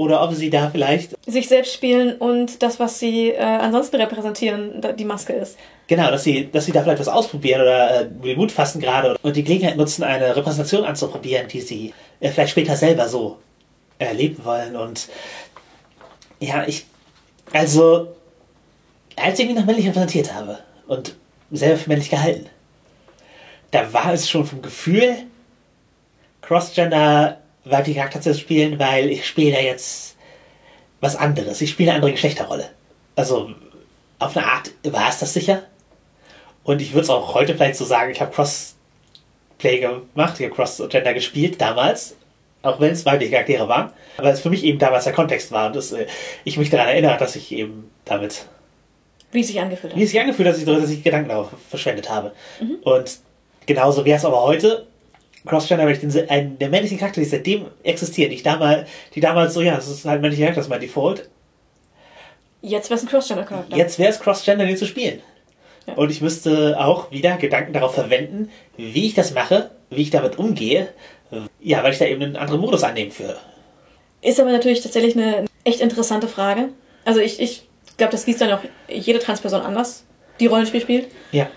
oder ob sie da vielleicht sich selbst spielen und das, was sie äh, ansonsten repräsentieren, die Maske ist. Genau, dass sie, dass sie da vielleicht was ausprobieren oder äh, Mut fassen gerade und die Gelegenheit nutzen, eine Repräsentation anzuprobieren, die sie äh, vielleicht später selber so erleben wollen. Und ja, ich, also, als ich mich noch männlich repräsentiert habe und selber für männlich gehalten, da war es schon vom Gefühl, Crossgender weibliche Charakter zu spielen, weil ich spiele ja jetzt was anderes. Ich spiele eine andere Geschlechterrolle. Also, auf eine Art war es das sicher. Und ich würde es auch heute vielleicht so sagen, ich habe Crossplay gemacht, ich habe Crossgender gespielt damals, auch wenn es weibliche Charaktere waren. Aber es für mich eben damals der Kontext war und das, äh, ich mich daran erinnere, dass ich eben damit, Wie es sich angefühlt wie hat. es sich angefühlt hat, dass ich, dass ich Gedanken darauf verschwendet habe. Und genauso wäre es aber heute. Crossgender, weil ich den, einen der männlichen Charakter, die seitdem existieren, die ich damals, die damals so, ja, das ist halt männlicher Charakter, das ist mein Default. Jetzt wäre es ein Crossgender-Charakter. Jetzt wäre es Crossgender, den zu spielen. Ja. Und ich müsste auch wieder Gedanken darauf verwenden, wie ich das mache, wie ich damit umgehe. Ja, weil ich da eben einen anderen Modus annehmen für. Ist aber natürlich tatsächlich eine echt interessante Frage. Also ich, ich glaube, das liest dann auch jede Transperson anders, die Rollenspiel spielt. Ja.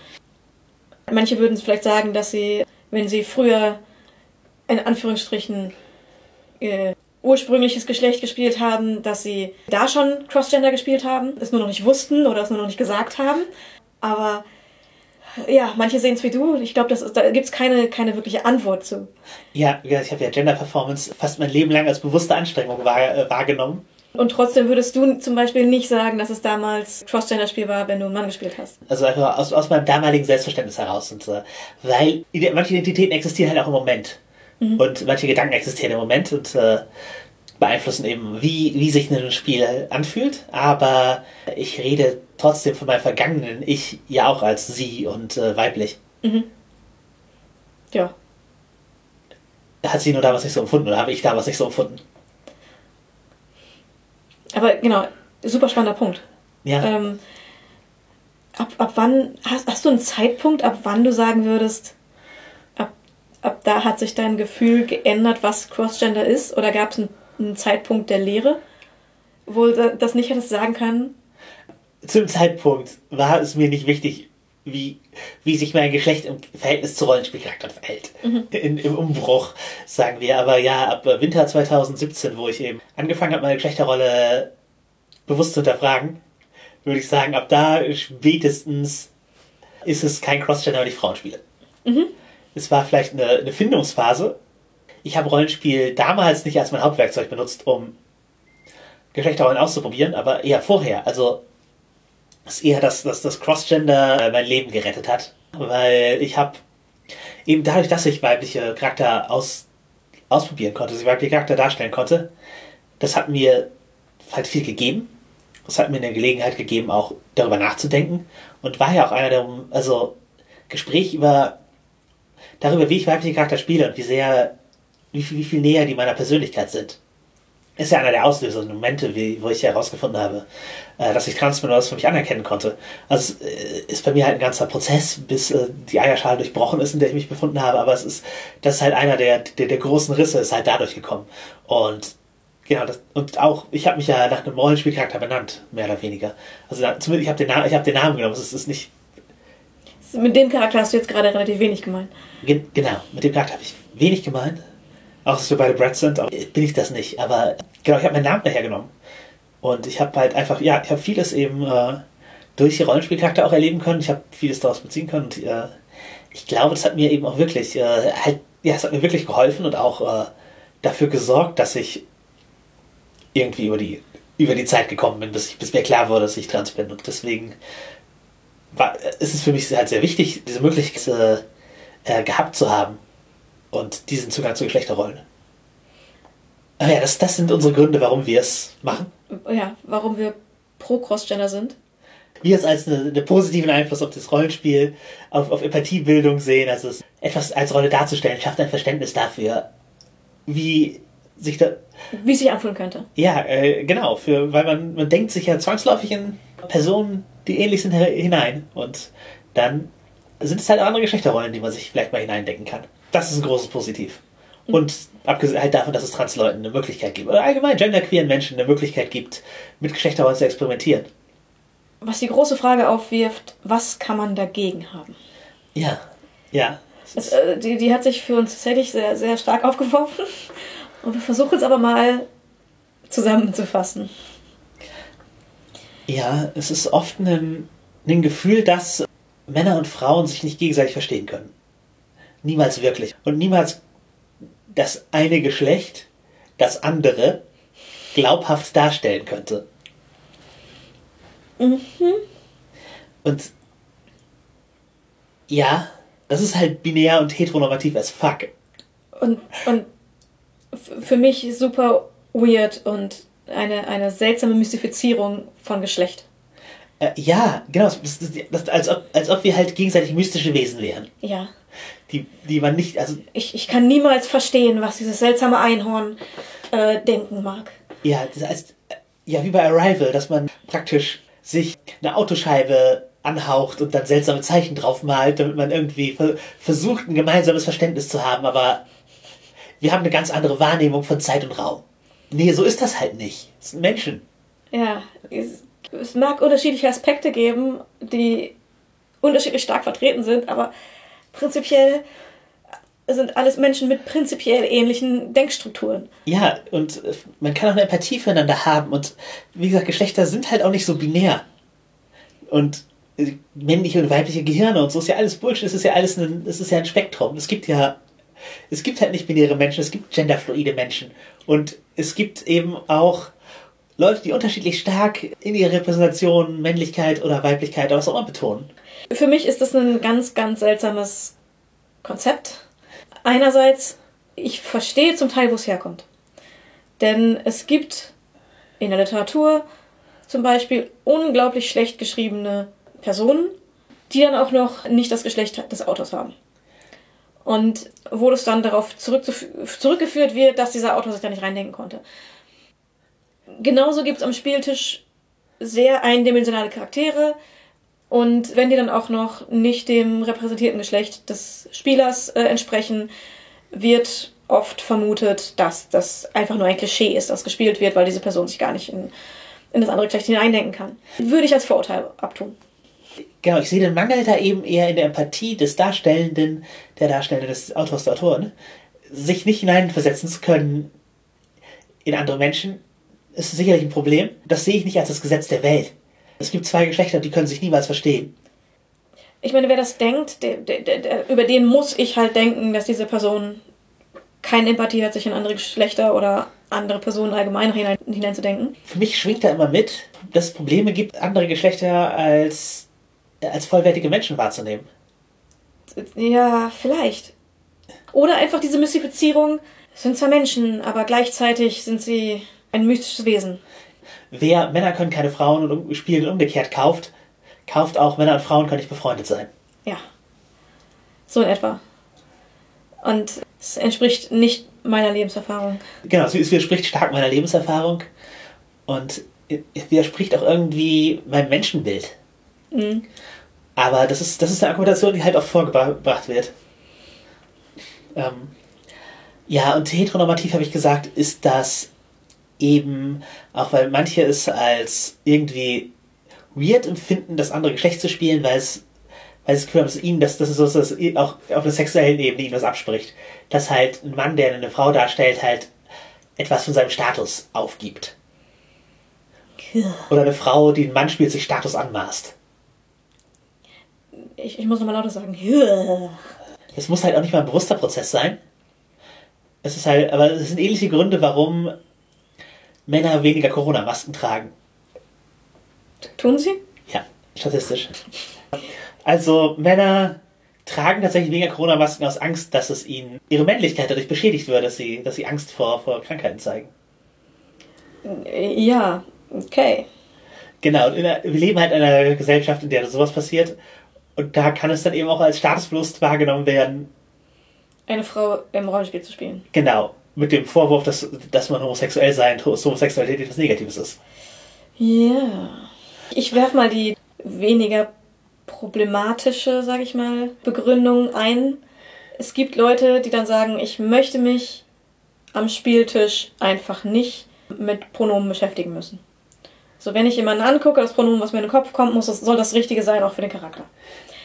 Manche würden vielleicht sagen, dass sie, wenn sie früher in Anführungsstrichen äh, ursprüngliches Geschlecht gespielt haben, dass sie da schon Crossgender gespielt haben, es nur noch nicht wussten oder es nur noch nicht gesagt haben. Aber ja, manche sehen es wie du. Ich glaube, da gibt es keine, keine wirkliche Antwort zu. Ja, ich habe ja Gender Performance fast mein Leben lang als bewusste Anstrengung wahr, äh, wahrgenommen. Und trotzdem würdest du zum Beispiel nicht sagen, dass es damals Crossgender-Spiel war, wenn du einen Mann gespielt hast. Also einfach aus, aus meinem damaligen Selbstverständnis heraus. Und, äh, weil manche Identitäten existieren halt auch im Moment. Und manche Gedanken existieren im Moment und äh, beeinflussen eben, wie, wie sich ein Spiel anfühlt. Aber ich rede trotzdem von meinem vergangenen Ich ja auch als sie und äh, weiblich. Ja. Hat sie nur damals nicht so empfunden oder habe ich damals nicht so empfunden? Aber genau, super spannender Punkt. Ja. Ähm, ab, ab wann, hast, hast du einen Zeitpunkt, ab wann du sagen würdest, ab, ab da hat sich dein Gefühl geändert, was Crossgender ist? Oder gab es einen, einen Zeitpunkt der Lehre, wo du das nicht hättest sagen können? Zum Zeitpunkt war es mir nicht wichtig, wie, wie sich mein Geschlecht im Verhältnis zu Rollenspielcharakteren verhält. In, Im Umbruch, sagen wir. Aber ja, ab äh, Winter 2017, wo ich eben angefangen habe, meine Geschlechterrolle bewusst zu hinterfragen, würde ich sagen, ab da spätestens ist es kein Crossgender, wenn ich Frauen spiele. Es war vielleicht eine, eine Findungsphase. Ich habe Rollenspiel damals nicht als mein Hauptwerkzeug benutzt, um Geschlechterrollen auszuprobieren, aber eher vorher. Also ist eher, dass, dass das Crossgender äh, mein Leben gerettet hat. Weil ich habe eben dadurch, dass ich weibliche Charakter aus, ausprobieren konnte, sie weibliche Charakter darstellen konnte, das hat mir halt viel gegeben. Das hat mir eine Gelegenheit gegeben, auch darüber nachzudenken. Und war ja auch einer der, also Gespräch über, darüber, wie ich weibliche Charakter spiele und wie sehr, wie viel, wie viel näher die meiner Persönlichkeit sind ist ja einer der auslösenden Momente, wie, wo ich herausgefunden habe, äh, dass ich trans bin und das für mich anerkennen konnte. Also äh, ist bei mir halt ein ganzer Prozess, bis äh, die Eierschale durchbrochen ist, in der ich mich befunden habe. Aber es ist, das ist halt einer der, der, der großen Risse, ist halt dadurch gekommen. Und genau, das, und auch, ich habe mich ja nach einem Rollenspielcharakter benannt, mehr oder weniger. Also da, zumindest, ich habe den, Na- ich hab den Namen genommen. Es ist nicht, Mit dem Charakter hast du jetzt gerade relativ wenig gemeint. Gen genau, mit dem Charakter habe ich wenig gemeint. Auch wir beide Brad sind, bin ich das nicht. Aber genau, ich habe meinen Namen dahergenommen. Und ich habe halt einfach, ja, ich habe vieles eben äh, durch die Rollenspielcharakter auch erleben können. Ich habe vieles daraus beziehen können. Und äh, ich glaube, das hat mir eben auch wirklich, äh, halt, ja, es hat mir wirklich geholfen und auch äh, dafür gesorgt, dass ich irgendwie über die, über die Zeit gekommen bin, bis, ich, bis mir klar wurde, dass ich trans bin. Und deswegen war, ist es für mich halt sehr wichtig, diese Möglichkeit äh, äh, gehabt zu haben und diesen Zugang zu Geschlechterrollen. Aber ja, das, das sind unsere Gründe, warum wir es machen. Ja, warum wir pro Crossgender sind. Wir es als eine, einen positiven Einfluss auf das Rollenspiel, auf, auf Empathiebildung sehen, also es etwas als Rolle darzustellen, schafft ein Verständnis dafür, wie sich da, Wie es sich anfühlen könnte. ja, äh, genau, für, weil man, man denkt sich ja zwangsläufig in Personen, die ähnlich sind, hinein und dann sind es halt andere Geschlechterrollen, die man sich vielleicht mal hineindenken kann. Das ist ein großes Positiv. Und Abgesehen halt davon, dass es Transleuten eine Möglichkeit gibt, oder allgemein genderqueeren Menschen eine Möglichkeit gibt, mit Geschlechterrollen zu experimentieren. Was die große Frage aufwirft, was kann man dagegen haben? Ja, ja. Es, äh, die, die hat sich für uns tatsächlich sehr, sehr stark aufgeworfen. Und wir versuchen es aber mal zusammenzufassen. Ja, es ist oft ein, ein Gefühl, dass Männer und Frauen sich nicht gegenseitig verstehen können. Niemals wirklich. Und niemals das eine Geschlecht das andere glaubhaft darstellen könnte. Mhm. Und ja, das ist halt binär und heteronormativ as fuck. Und, und für mich super weird und eine, eine seltsame Mystifizierung von Geschlecht. Äh, ja, genau. Das, das, das, als, ob, als ob wir halt gegenseitig mystische Wesen wären. Ja. Die, die man nicht, also Ich, ich kann niemals verstehen, was dieses seltsame Einhorn äh, denken mag. Ja, das heißt, ja, wie bei Arrival, dass man praktisch sich eine Autoscheibe anhaucht und dann seltsame Zeichen drauf malt, damit man irgendwie ver versucht, ein gemeinsames Verständnis zu haben, aber wir haben eine ganz andere Wahrnehmung von Zeit und Raum. Nee, so ist das halt nicht. Es sind Menschen. Ja, es mag unterschiedliche Aspekte geben, die unterschiedlich stark vertreten sind, aber prinzipiell sind alles Menschen mit prinzipiell ähnlichen Denkstrukturen. Ja, und äh, man kann auch eine Empathie füreinander haben und wie gesagt, Geschlechter sind halt auch nicht so binär. Und äh, männliche und weibliche Gehirne und so ist ja alles Bullshit, es ist ja alles ein, es ist ja ein Spektrum. Es gibt ja, es gibt halt nicht binäre Menschen, es gibt genderfluide Menschen. Und es gibt eben auch Leute, die unterschiedlich stark in ihrer Repräsentation Männlichkeit oder Weiblichkeit oder was auch immer betonen. Für mich ist das ein ganz, ganz seltsames Konzept. Einerseits, ich verstehe zum Teil, wo es herkommt. Denn es gibt in der Literatur zum Beispiel unglaublich schlecht geschriebene Personen, die dann auch noch nicht das Geschlecht des Autors haben. Und wo das dann darauf zurückgeführt wird, dass dieser Autor sich da nicht reindenken konnte. Genauso gibt es am Spieltisch sehr eindimensionale Charaktere, und wenn die dann auch noch nicht dem repräsentierten Geschlecht des Spielers äh, entsprechen, wird oft vermutet, dass das einfach nur ein Klischee ist, das gespielt wird, weil diese Person sich gar nicht in, in das andere Geschlecht hineindenken kann. Würde ich als Vorurteil abtun. Genau, ich sehe den Mangel da eben eher in der Empathie des Darstellenden, der Darstellende des Autors, der Autorin, sich nicht hineinversetzen zu können in andere Menschen, ist sicherlich ein Problem. Das sehe ich nicht als das Gesetz der Welt. Es gibt zwei Geschlechter, die können sich niemals verstehen. Ich meine, wer das denkt, der, der, der, über den muss ich halt denken, dass diese Person keine Empathie hat, sich in andere Geschlechter oder andere Personen allgemein hinein, hineinzudenken. Für mich schwingt da immer mit, dass es Probleme gibt, andere Geschlechter als, als vollwertige Menschen wahrzunehmen. Ja, vielleicht. Oder einfach diese Mystifizierung, es sind zwar Menschen, aber gleichzeitig sind sie ein mystisches Wesen. Wer Männer können keine Frauen und Spiegel umgekehrt kauft, kauft auch Männer und Frauen können nicht befreundet sein. Ja. So in etwa. Und es entspricht nicht meiner Lebenserfahrung. Genau, es widerspricht stark meiner Lebenserfahrung und es widerspricht auch irgendwie meinem Menschenbild. Mhm. Aber das ist, das ist eine Argumentation, die halt oft vorgebracht wird. Ähm, ja, und heteronormativ habe ich gesagt, ist das eben, auch weil manche es als irgendwie weird empfinden, das andere Geschlecht zu spielen, weil es, weil es das Gefühl haben, dass ihnen das, das ist so, dass auch auf einer sexuellen Ebene ihnen was abspricht. Dass halt ein Mann, der eine Frau darstellt, halt etwas von seinem Status aufgibt. Oder eine Frau, die einen Mann spielt, sich Status anmaßt. Ich, ich muss nochmal lauter sagen. Es muss halt auch nicht mal ein bewusster Prozess sein. Es ist halt, aber es sind ähnliche Gründe, warum Männer weniger Corona-Masken tragen. Tun sie? Ja, statistisch. Also Männer tragen tatsächlich weniger Corona-Masken aus Angst, dass es ihnen ihre Männlichkeit dadurch beschädigt wird, dass sie, dass sie Angst vor, vor Krankheiten zeigen. Ja, okay. Genau, der, wir leben halt in einer Gesellschaft, in der sowas passiert. Und da kann es dann eben auch als Statusverlust wahrgenommen werden. Eine Frau im Rollenspiel zu spielen. Genau, mit dem Vorwurf, dass, dass man homosexuell sein, dass Homosexualität etwas Negatives ist. Ja. Ich werf mal die weniger problematische, sag ich mal, Begründung ein. Es gibt Leute, die dann sagen, ich möchte mich am Spieltisch einfach nicht mit Pronomen beschäftigen müssen. So, wenn ich jemanden angucke, das Pronomen, was mir in den Kopf kommt, muss das, soll das Richtige sein, auch für den Charakter.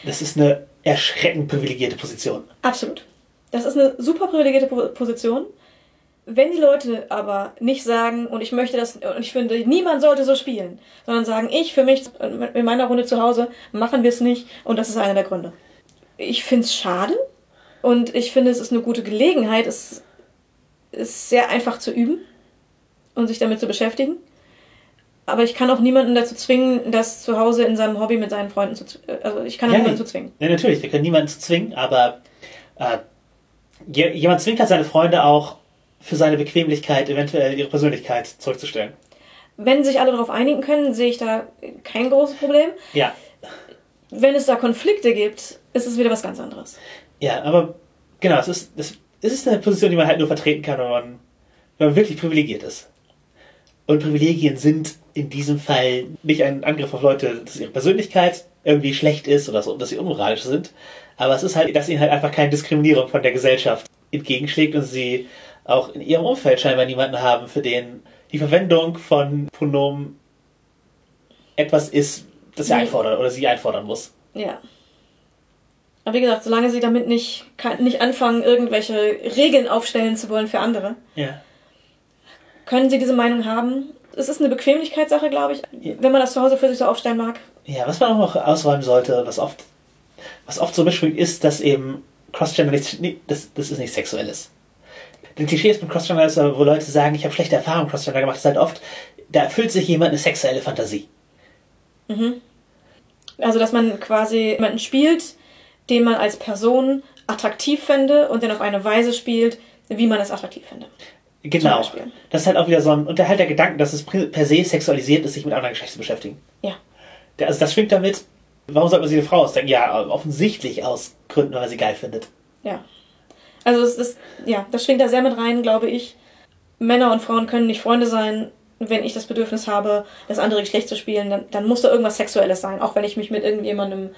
Das ist eine erschreckend privilegierte Position. Absolut. Das ist eine super privilegierte Po- Position. Wenn die Leute aber nicht sagen, und ich möchte das, und ich finde, niemand sollte so spielen, sondern sagen, ich für mich in meiner Runde zu Hause machen wir es nicht, und das ist einer der Gründe. Ich finde es schade und ich finde, es ist eine gute Gelegenheit, es ist sehr einfach zu üben und sich damit zu beschäftigen. Aber ich kann auch niemanden dazu zwingen, das zu Hause in seinem Hobby mit seinen Freunden zu, also ich kann Ja, niemanden zu zwingen. Ja, natürlich, wir können niemanden zu zwingen, aber äh, je- jemand zwingt halt seine Freunde auch für seine Bequemlichkeit eventuell ihre Persönlichkeit zurückzustellen. Wenn sich alle darauf einigen können, sehe ich da kein großes Problem. Ja, Wenn es da Konflikte gibt, ist es wieder was ganz anderes. ja, aber genau, es ist, es, ist eine Position, die man halt nur vertreten kann, wenn man, wenn man wirklich privilegiert ist. Und Privilegien sind in diesem Fall nicht ein Angriff auf Leute, dass ihre Persönlichkeit irgendwie schlecht ist oder so, dass sie unmoralisch sind. Aber es ist halt, dass ihnen halt einfach keine Diskriminierung von der Gesellschaft entgegenschlägt und sie auch in ihrem Umfeld scheinbar niemanden haben, für den die Verwendung von Pronomen etwas ist, das er Nee. einfordern oder sie einfordern muss. Ja. Aber wie gesagt, solange sie damit nicht, kann, nicht anfangen, irgendwelche Regeln aufstellen zu wollen für andere, Ja. können sie diese Meinung haben. Es ist eine Bequemlichkeitssache, glaube ich, wenn man das zu Hause für sich so aufstellen mag. Ja, was man auch noch ausräumen sollte, was oft, was oft so mitschwingt, ist, dass eben Crossgender nicht, nicht das, das ist nicht sexuelles. Denn Klischee ist mit Crossgender, ist, wo Leute sagen, ich habe schlechte Erfahrungen mit Crossgender gemacht, ist halt oft, da erfüllt sich jemand eine sexuelle Fantasie. Also, dass man quasi jemanden spielt, den man als Person attraktiv fände und den auf eine Weise spielt, wie man es attraktiv fände. Genau. Das ist halt auch wieder so ein Unterhalt der Gedanken, dass es per se sexualisiert ist, sich mit anderen Geschlechts zu beschäftigen. Ja. Also das schwingt damit, warum sollte man sich eine Frau ausdenken? Ja, offensichtlich aus Gründen, weil sie geil findet. Ja. Also es ist, ja, das schwingt da sehr mit rein, glaube ich. Männer und Frauen können nicht Freunde sein. Wenn ich das Bedürfnis habe, das andere Geschlecht zu spielen, dann, dann muss da irgendwas Sexuelles sein. Auch wenn ich mich mit irgendjemandem,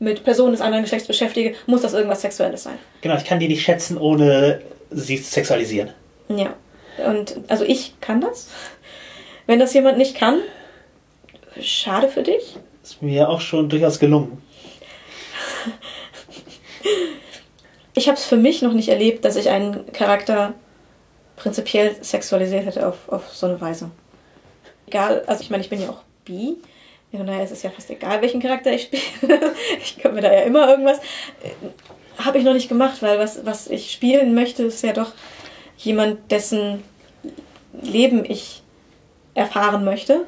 mit Personen des anderen Geschlechts beschäftige, muss das irgendwas Sexuelles sein. Genau, ich kann die nicht schätzen, ohne sie zu sexualisieren. Ja. Und also ich kann das. Wenn das jemand nicht kann, schade für dich. Ist mir auch schon durchaus gelungen. Ich habe es für mich noch nicht erlebt, dass ich einen Charakter prinzipiell sexualisiert hätte auf, auf so eine Weise. Egal, also ich meine, ich bin ja auch bi. Von daher ist es ja fast egal, welchen Charakter ich spiele. ich kann mir da ja immer irgendwas. Habe ich noch nicht gemacht, weil was, was ich spielen möchte, ist ja doch jemand, dessen Leben ich erfahren möchte.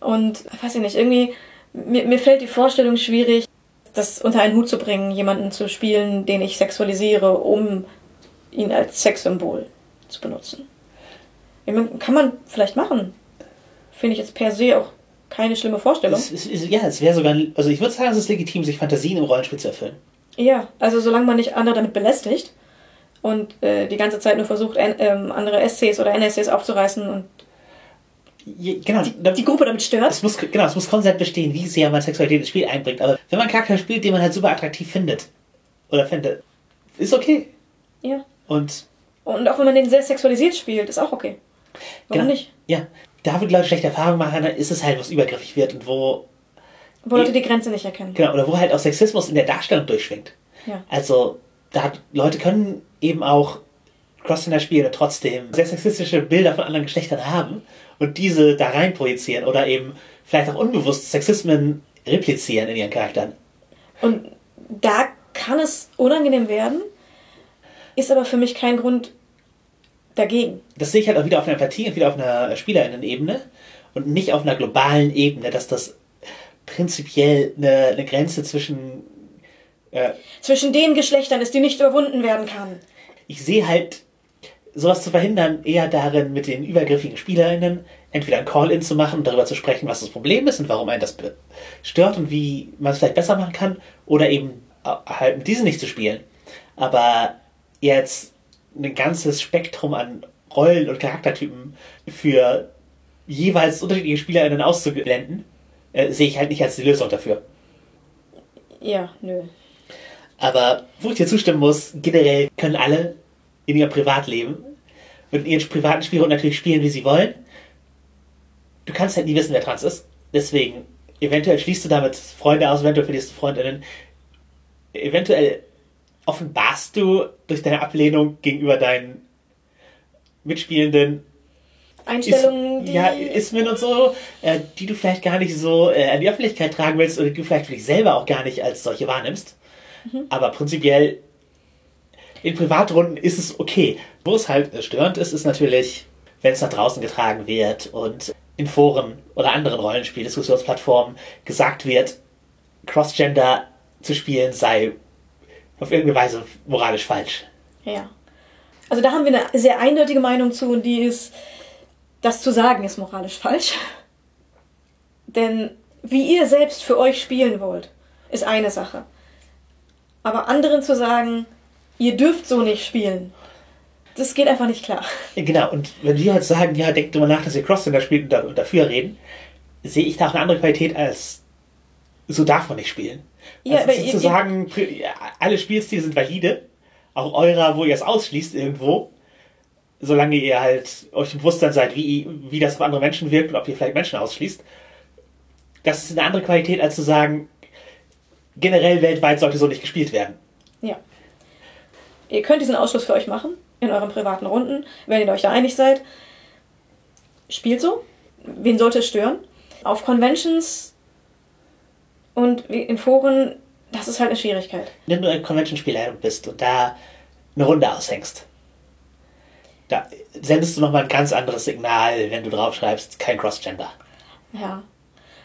Und weiß ich nicht, irgendwie, mir, mir fällt die Vorstellung schwierig, das unter einen Hut zu bringen, jemanden zu spielen, den ich sexualisiere, um ihn als Sexsymbol zu benutzen. Ich meine, kann man vielleicht machen. Finde ich jetzt per se auch keine schlimme Vorstellung. Es, es, es, ja, es wäre sogar, also ich würde sagen, es ist legitim, sich Fantasien im Rollenspiel zu erfüllen. Ja, also solange man nicht andere damit belästigt und äh, die ganze Zeit nur versucht, N ähm, andere SCs oder NSCs aufzureißen und genau, die, die Gruppe damit stört. es muss, genau, es muss Konsent bestehen, wie sehr man Sexualität ins Spiel einbringt. Aber wenn man einen Charakter spielt, den man halt super attraktiv findet, oder findet, ist okay. Ja. Und Und auch wenn man den sehr sexualisiert spielt, ist auch okay. Warum genau, nicht? Ja, da wo die Leute schlechte Erfahrungen machen, dann ist es halt, wo es übergriffig wird und wo, Wo Leute die Grenze nicht erkennen. genau, oder wo halt auch Sexismus in der Darstellung durchschwingt. Ja. Also, da hat, Leute können eben auch Crossgender spielen und trotzdem sehr sexistische Bilder von anderen Geschlechtern haben und diese da rein projizieren oder eben vielleicht auch unbewusst Sexismen replizieren in ihren Charakteren. Und da kann es unangenehm werden, ist aber für mich kein Grund dagegen. Das sehe ich halt auch wieder auf einer Empathie und wieder auf einer Spielerinnen-Ebene und nicht auf einer globalen Ebene, dass das prinzipiell eine, eine Grenze zwischen äh, Zwischen den Geschlechtern ist, die nicht überwunden werden kann. ich sehe halt sowas zu verhindern eher darin, mit den übergriffigen SpielerInnen entweder ein Call-In zu machen und darüber zu sprechen, was das Problem ist und warum einen das stört und wie man es vielleicht besser machen kann, oder eben äh, halt mit diesen nicht zu spielen. Aber jetzt ein ganzes Spektrum an Rollen und Charaktertypen für jeweils unterschiedliche SpielerInnen auszublenden, äh, sehe ich halt nicht als die Lösung dafür. Ja, nö. Aber wo ich dir zustimmen muss, generell können alle in ihrem Privatleben und in ihren privaten Spielrunden natürlich spielen, wie sie wollen. Du kannst halt nie wissen, wer trans ist. Deswegen, eventuell schließt du damit Freunde aus, eventuell verlierst du Freundinnen. Eventuell offenbarst du durch deine Ablehnung gegenüber deinen Mitspielenden Einstellungen, ist, die. ja, Ismen und so, äh, die du vielleicht gar nicht so äh, an die Öffentlichkeit tragen willst oder die du vielleicht für dich selber auch gar nicht als solche wahrnimmst. Aber prinzipiell in Privatrunden ist es okay. Wo es halt störend ist, ist natürlich, wenn es nach draußen getragen wird und in Foren oder anderen Rollenspiel-Diskussionsplattformen gesagt wird, Crossgender zu spielen sei auf irgendeine Weise moralisch falsch. Ja. Also da haben wir eine sehr eindeutige Meinung zu und die ist, das zu sagen ist moralisch falsch. Denn wie ihr selbst für euch spielen wollt, ist eine Sache. Aber anderen zu sagen, ihr dürft so nicht spielen, das geht einfach nicht klar. Genau, und wenn wir jetzt sagen, ja, denkt immer nach, dass ihr Crossgender spielt und, da, und dafür reden, sehe ich da auch eine andere Qualität als so darf man nicht spielen. Ja, also aber zu ihr- sagen, pri- ja, alle Spielstile sind valide, auch eurer, wo ihr es ausschließt irgendwo, solange ihr halt euch im Bewusstsein seid, wie, wie das auf andere Menschen wirkt und ob ihr vielleicht Menschen ausschließt. Das ist eine andere Qualität, als zu sagen, generell weltweit sollte so nicht gespielt werden. Ja. Ihr könnt diesen Ausschluss für euch machen, in euren privaten Runden, wenn ihr euch da einig seid. Spielt so. Wen sollte es stören? Auf Conventions und in Foren, das ist halt eine Schwierigkeit. wenn du ein Convention-Spieler bist und da eine Runde aushängst, da sendest du nochmal ein ganz anderes Signal, wenn du draufschreibst, kein Crossgender. Ja.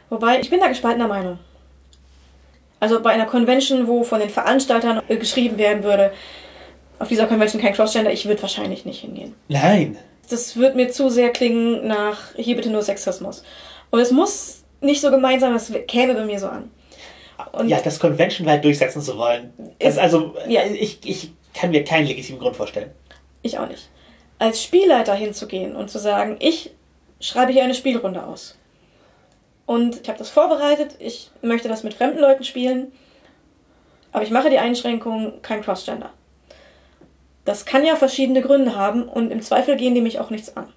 Wobei, ich bin da gespaltener Meinung. Also bei einer Convention, wo von den Veranstaltern äh, geschrieben werden würde, auf dieser Convention kein Crossgender, ich würde wahrscheinlich nicht hingehen. Nein. Das wird mir zu sehr klingen nach hier bitte nur Sexismus. Und es muss nicht so gemein sein, das käme bei mir so an. Und ja, das conventionweit durchsetzen zu wollen. Ist- Das, also, ja. ich, ich kann mir keinen legitimen Grund vorstellen. ich auch nicht. Als Spielleiter hinzugehen und zu sagen, ich schreibe hier eine Spielrunde aus. Und ich habe das vorbereitet, ich möchte das mit fremden Leuten spielen, aber ich mache die Einschränkung kein Crossgender. Das kann ja verschiedene Gründe haben und im Zweifel gehen die mich auch nichts an.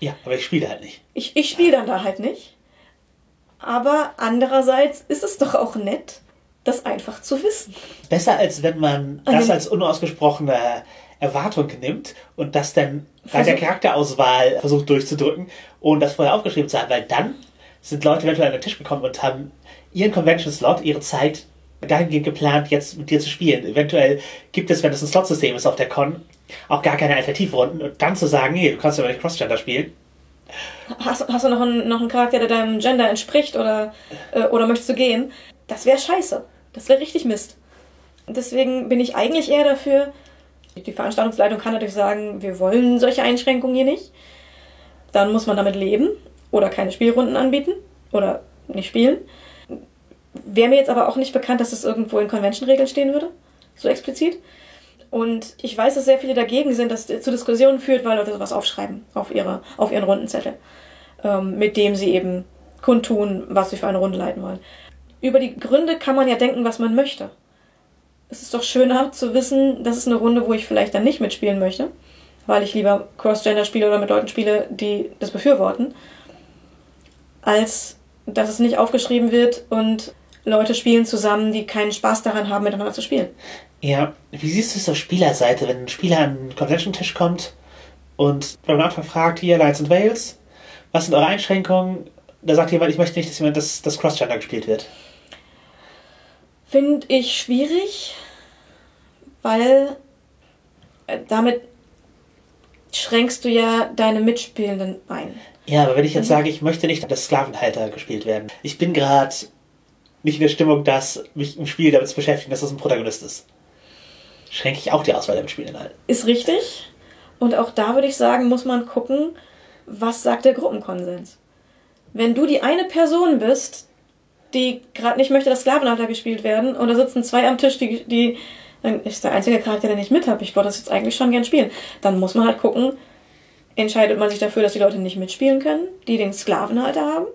Ja, aber ich spiele halt nicht. Ich, ich spiele dann da halt nicht. Aber andererseits ist es doch auch nett, das einfach zu wissen. Besser als wenn man An das als unausgesprochene Erwartung nimmt und das dann bei der Charakterauswahl versucht durchzudrücken, ohne das vorher aufgeschrieben zu haben, weil dann sind Leute eventuell an den Tisch gekommen und haben ihren Convention-Slot, ihre Zeit dahingehend geplant, jetzt mit dir zu spielen. Eventuell gibt es, wenn es ein Slot-System ist auf der Con, auch gar keine Alternativrunden und dann zu sagen, nee, du kannst aber nicht Crossgender spielen. Hast, hast du noch einen, noch einen Charakter, der deinem Gender entspricht oder, äh, oder möchtest du gehen? Das wäre scheiße. Das wäre richtig Mist. Deswegen bin ich eigentlich eher dafür, die Veranstaltungsleitung kann natürlich sagen, wir wollen solche Einschränkungen hier nicht. Dann muss man damit leben oder keine Spielrunden anbieten oder nicht spielen. Wäre mir jetzt aber auch nicht bekannt, dass das irgendwo in Convention-Regeln stehen würde, so explizit. Und ich weiß, dass sehr viele dagegen sind, dass es zu Diskussionen führt, weil Leute sowas aufschreiben auf, ihre, auf ihren Rundenzettel, ähm, mit dem sie eben kundtun, was sie für eine Runde leiten wollen. Über die Gründe kann man ja denken, was man möchte. Es ist doch schöner zu wissen, das ist eine Runde, wo ich vielleicht dann nicht mitspielen möchte, weil ich lieber Cross-Gender spiele oder mit Leuten spiele, die das befürworten, als dass es nicht aufgeschrieben wird und Leute spielen zusammen, die keinen Spaß daran haben, miteinander zu spielen. Ja, wie siehst du es auf Spielerseite, wenn ein Spieler an den Convention-Tisch kommt und beim Anfang fragt, hier, Lions and Wales, was sind eure Einschränkungen? Da sagt jemand, ich möchte nicht, dass jemand das, das Cross-Gender gespielt wird. Finde ich schwierig, weil äh, damit schränkst du ja deine Mitspielenden ein. Ja, aber wenn ich jetzt sage, ich möchte nicht, dass Sklavenhalter gespielt werden. Ich bin gerade nicht in der Stimmung, dass mich im Spiel damit zu beschäftigen, dass das ein Protagonist ist. Schränke ich auch die Auswahl der Spielen ein. Ist richtig. Und auch da würde ich sagen, muss man gucken, was sagt der Gruppenkonsens. Wenn du die eine Person bist, die gerade nicht möchte, dass Sklavenhalter gespielt werden, und da sitzen zwei am Tisch, die, die dann ist der einzige Charakter, der nicht mit habe. Ich wollte das jetzt eigentlich schon gern spielen. Dann muss man halt gucken, entscheidet man sich dafür, dass die Leute nicht mitspielen können, die den Sklavenhalter haben?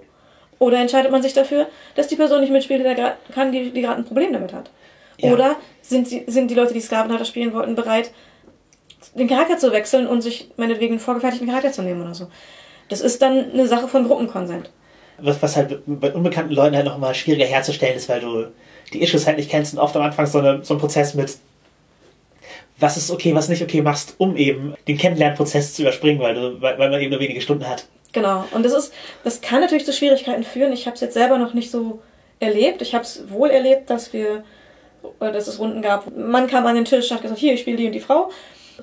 Oder entscheidet man sich dafür, dass die Person nicht die grad, kann, die, die gerade ein Problem damit hat? Ja. Oder sind, sie, sind die Leute, die Sklavenhalter spielen wollten, bereit, den Charakter zu wechseln und sich meinetwegen einen vorgefertigten Charakter zu nehmen oder so. Das ist dann eine Sache von Gruppenkonsent. Was, was halt bei unbekannten Leuten halt noch mal schwieriger herzustellen ist, weil du die Issues halt nicht kennst und oft am Anfang so, eine, so ein Prozess mit was ist okay, was nicht okay machst, um eben den Kennenlernprozess zu überspringen, weil, du, weil, weil man eben nur wenige Stunden hat. Genau. Und das ist, das kann natürlich zu Schwierigkeiten führen. Ich habe es jetzt selber noch nicht so erlebt. Ich habe es wohl erlebt, dass wir, äh, dass es Runden gab. Man kam an den Tisch, hat gesagt, hier, ich spiele die und die Frau.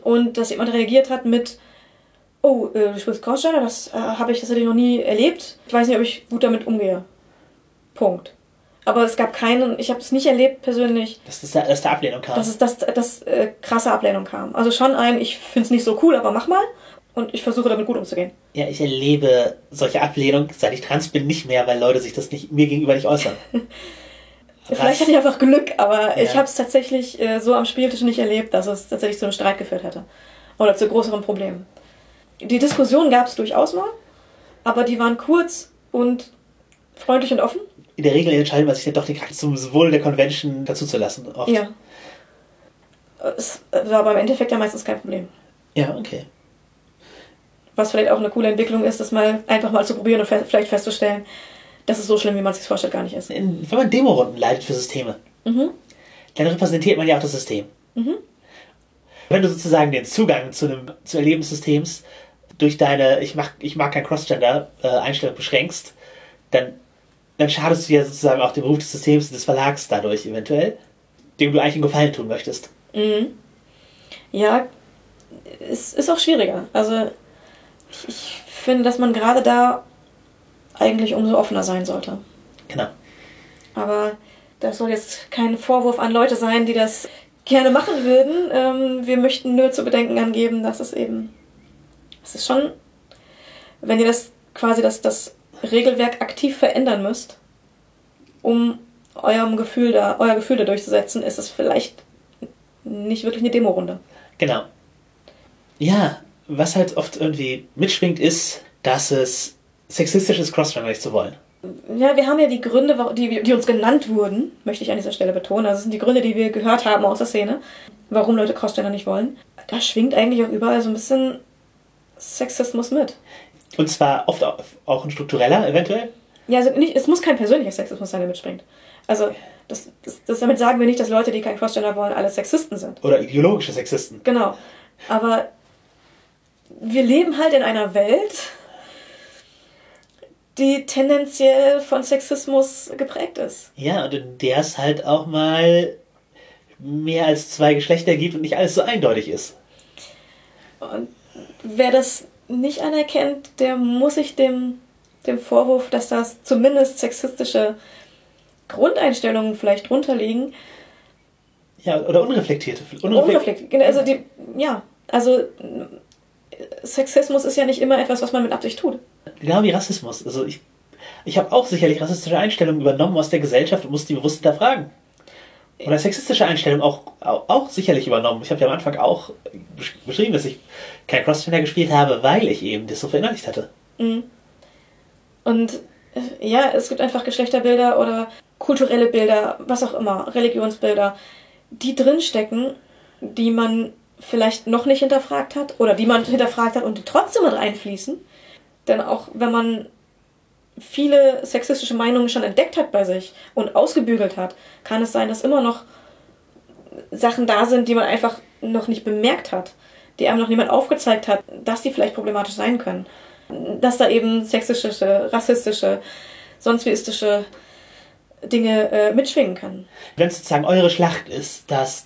Und dass jemand reagiert hat mit, oh, äh, du spielst Crossrider, das äh, habe ich tatsächlich noch nie erlebt. Ich weiß nicht, ob ich gut damit umgehe. Punkt. Aber es gab keinen, ich habe es nicht erlebt persönlich. Dass das da, dass da Ablehnung kam. Dass es das, das äh, krasse Ablehnung kam. Also schon ein, ich finde es nicht so cool, aber mach mal. Und ich versuche damit gut umzugehen. Ja, ich erlebe solche Ablehnung, seit ich trans bin, nicht mehr, weil Leute sich das nicht mir gegenüber nicht äußern. Vielleicht hatte ich einfach Glück, aber Ja. ich habe es tatsächlich äh, so am Spieltisch nicht erlebt, dass es tatsächlich zu einem Streit geführt hätte. Oder zu größeren Problemen. Die Diskussion gab es durchaus mal, aber die waren kurz und freundlich und offen. In der Regel entscheidet man sich dann doch, Charakter zum Wohl der Convention dazuzulassen. Oft. Ja. Es war aber im Endeffekt ja meistens kein Problem. Ja, okay. Was vielleicht auch eine coole Entwicklung ist, das mal einfach mal zu probieren und fe vielleicht festzustellen, dass es so schlimm, wie man es sich vorstellt, gar nicht ist. In, wenn man Demorunden leitet für Systeme, Mhm. dann repräsentiert man ja auch das System. Wenn du sozusagen den Zugang zu einem zu Erleben des Systems durch deine ich mag ich mag kein Crossgender äh, Einstellung beschränkst, dann dann schadest du ja sozusagen auch dem Ruf des Systems und des Verlags dadurch eventuell, dem du eigentlich einen Gefallen tun möchtest. Mhm. Ja, es ist auch schwieriger. Also ich, ich finde, dass man gerade da eigentlich umso offener sein sollte. Genau. Aber das soll jetzt kein Vorwurf an Leute sein, die das gerne machen würden. Ähm, wir möchten nur zu bedenken angeben, dass es eben, es ist schon, wenn ihr das quasi das, das Regelwerk aktiv verändern müsst, um eurem Gefühl da, euer Gefühl da durchzusetzen, ist es vielleicht nicht wirklich eine Demo-Runde. Genau. Ja, was halt oft irgendwie mitschwingt, ist, dass es sexistisch ist, Crossgender nicht zu wollen. Ja, wir haben ja die Gründe, die, die uns genannt wurden, möchte ich an dieser Stelle betonen. Also, das sind die Gründe, die wir gehört haben aus der Szene, warum Leute Crossgender nicht wollen. Da schwingt eigentlich auch überall so ein bisschen Sexismus mit. Und zwar oft auch, auch ein struktureller, eventuell. Ja, also nicht, es muss kein persönlicher Sexismus sein, der mitspringt. Also, das, das, das damit sagen wir nicht, dass Leute, die kein Crossgender wollen, alle Sexisten sind. Oder ideologische Sexisten. Genau. Aber wir leben halt in einer Welt, die tendenziell von Sexismus geprägt ist. Ja, und in der es halt auch mal mehr als zwei Geschlechter gibt und nicht alles so eindeutig ist. Und wer das nicht anerkennt, der muss sich dem, dem Vorwurf, dass das zumindest sexistische Grundeinstellungen vielleicht drunter liegen, Ja, oder unreflektierte. unreflektiert. Genau, Also die, ja, also Sexismus ist ja nicht immer etwas, was man mit Absicht tut. Genau wie Rassismus. Also ich, ich habe auch sicherlich rassistische Einstellungen übernommen aus der Gesellschaft und musste die bewusst hinterfragen. Oder sexistische Einstellungen auch, auch, auch sicherlich übernommen. Ich habe ja am Anfang auch besch- beschrieben, dass ich kein Crossgender gespielt habe, weil ich eben das so verinnerlicht hatte. Mhm. Und äh, ja, es gibt einfach Geschlechterbilder oder kulturelle Bilder, was auch immer, Religionsbilder, die drinstecken, die man vielleicht noch nicht hinterfragt hat oder die man hinterfragt hat und die trotzdem mit einfließen. Denn auch wenn man viele sexistische Meinungen schon entdeckt hat bei sich und ausgebügelt hat, kann es sein, dass immer noch Sachen da sind, die man einfach noch nicht bemerkt hat, die einem noch niemand aufgezeigt hat, dass die vielleicht problematisch sein können. Dass da eben sexistische, rassistische, sonst wieistische Dinge äh, mitschwingen können. Wenn sozusagen eure Schlacht ist, dass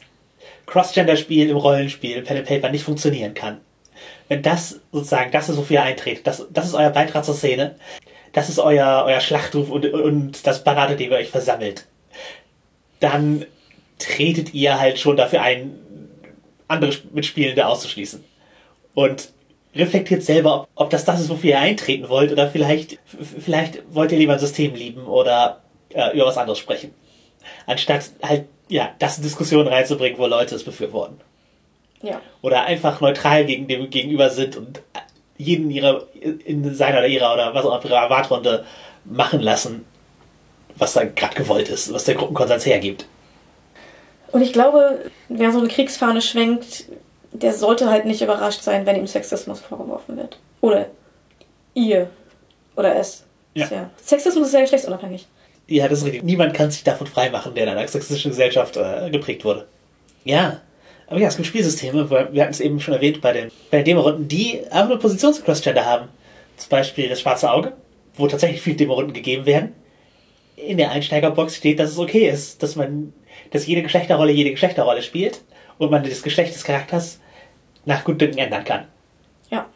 Crossgender-Spiel im Rollenspiel, Pen and Paper nicht funktionieren kann. Wenn das sozusagen, das ist, wofür ihr eintretet, das, das ist euer Beitrag zur Szene, das ist euer, euer Schlachtruf und, und das Banner, unter dem ihr euch versammelt, dann tretet ihr halt schon dafür ein, andere Mitspielende auszuschließen. Und reflektiert selber, ob, ob das das ist, wofür ihr eintreten wollt, oder vielleicht, vielleicht wollt ihr lieber ein System lieben oder äh, über was anderes sprechen. Anstatt halt, ja, das in Diskussionen reinzubringen, wo Leute es befürworten. Ja. Oder einfach neutral gegen dem gegenüber sind und jeden ihrer, in seiner oder ihrer oder was auch immer, ihrer Erwartrunde machen lassen, was da gerade gewollt ist, was der Gruppenkonsens hergibt. Und ich glaube, wer so eine Kriegsfahne schwenkt, der sollte halt nicht überrascht sein, wenn ihm Sexismus vorgeworfen wird. Oder ihr. Oder es. Ja. Sexismus ist ja geschlechtsunabhängig. Ja, das ist richtig. Niemand kann sich davon freimachen, der in einer sexistischen Gesellschaft äh, geprägt wurde. Ja. Aber ja, es gibt Spielsysteme, weil wir hatten es eben schon erwähnt bei den, bei den Demo-Runden, die einfach nur Positions-Cross-Gender haben. Zum Beispiel das schwarze Auge, wo tatsächlich viele Demo-Runden gegeben werden. In der Einsteigerbox steht, dass es okay ist, dass man, dass jede Geschlechterrolle jede Geschlechterrolle spielt und man das Geschlecht des Charakters nach Gutdünken ändern kann. Ja.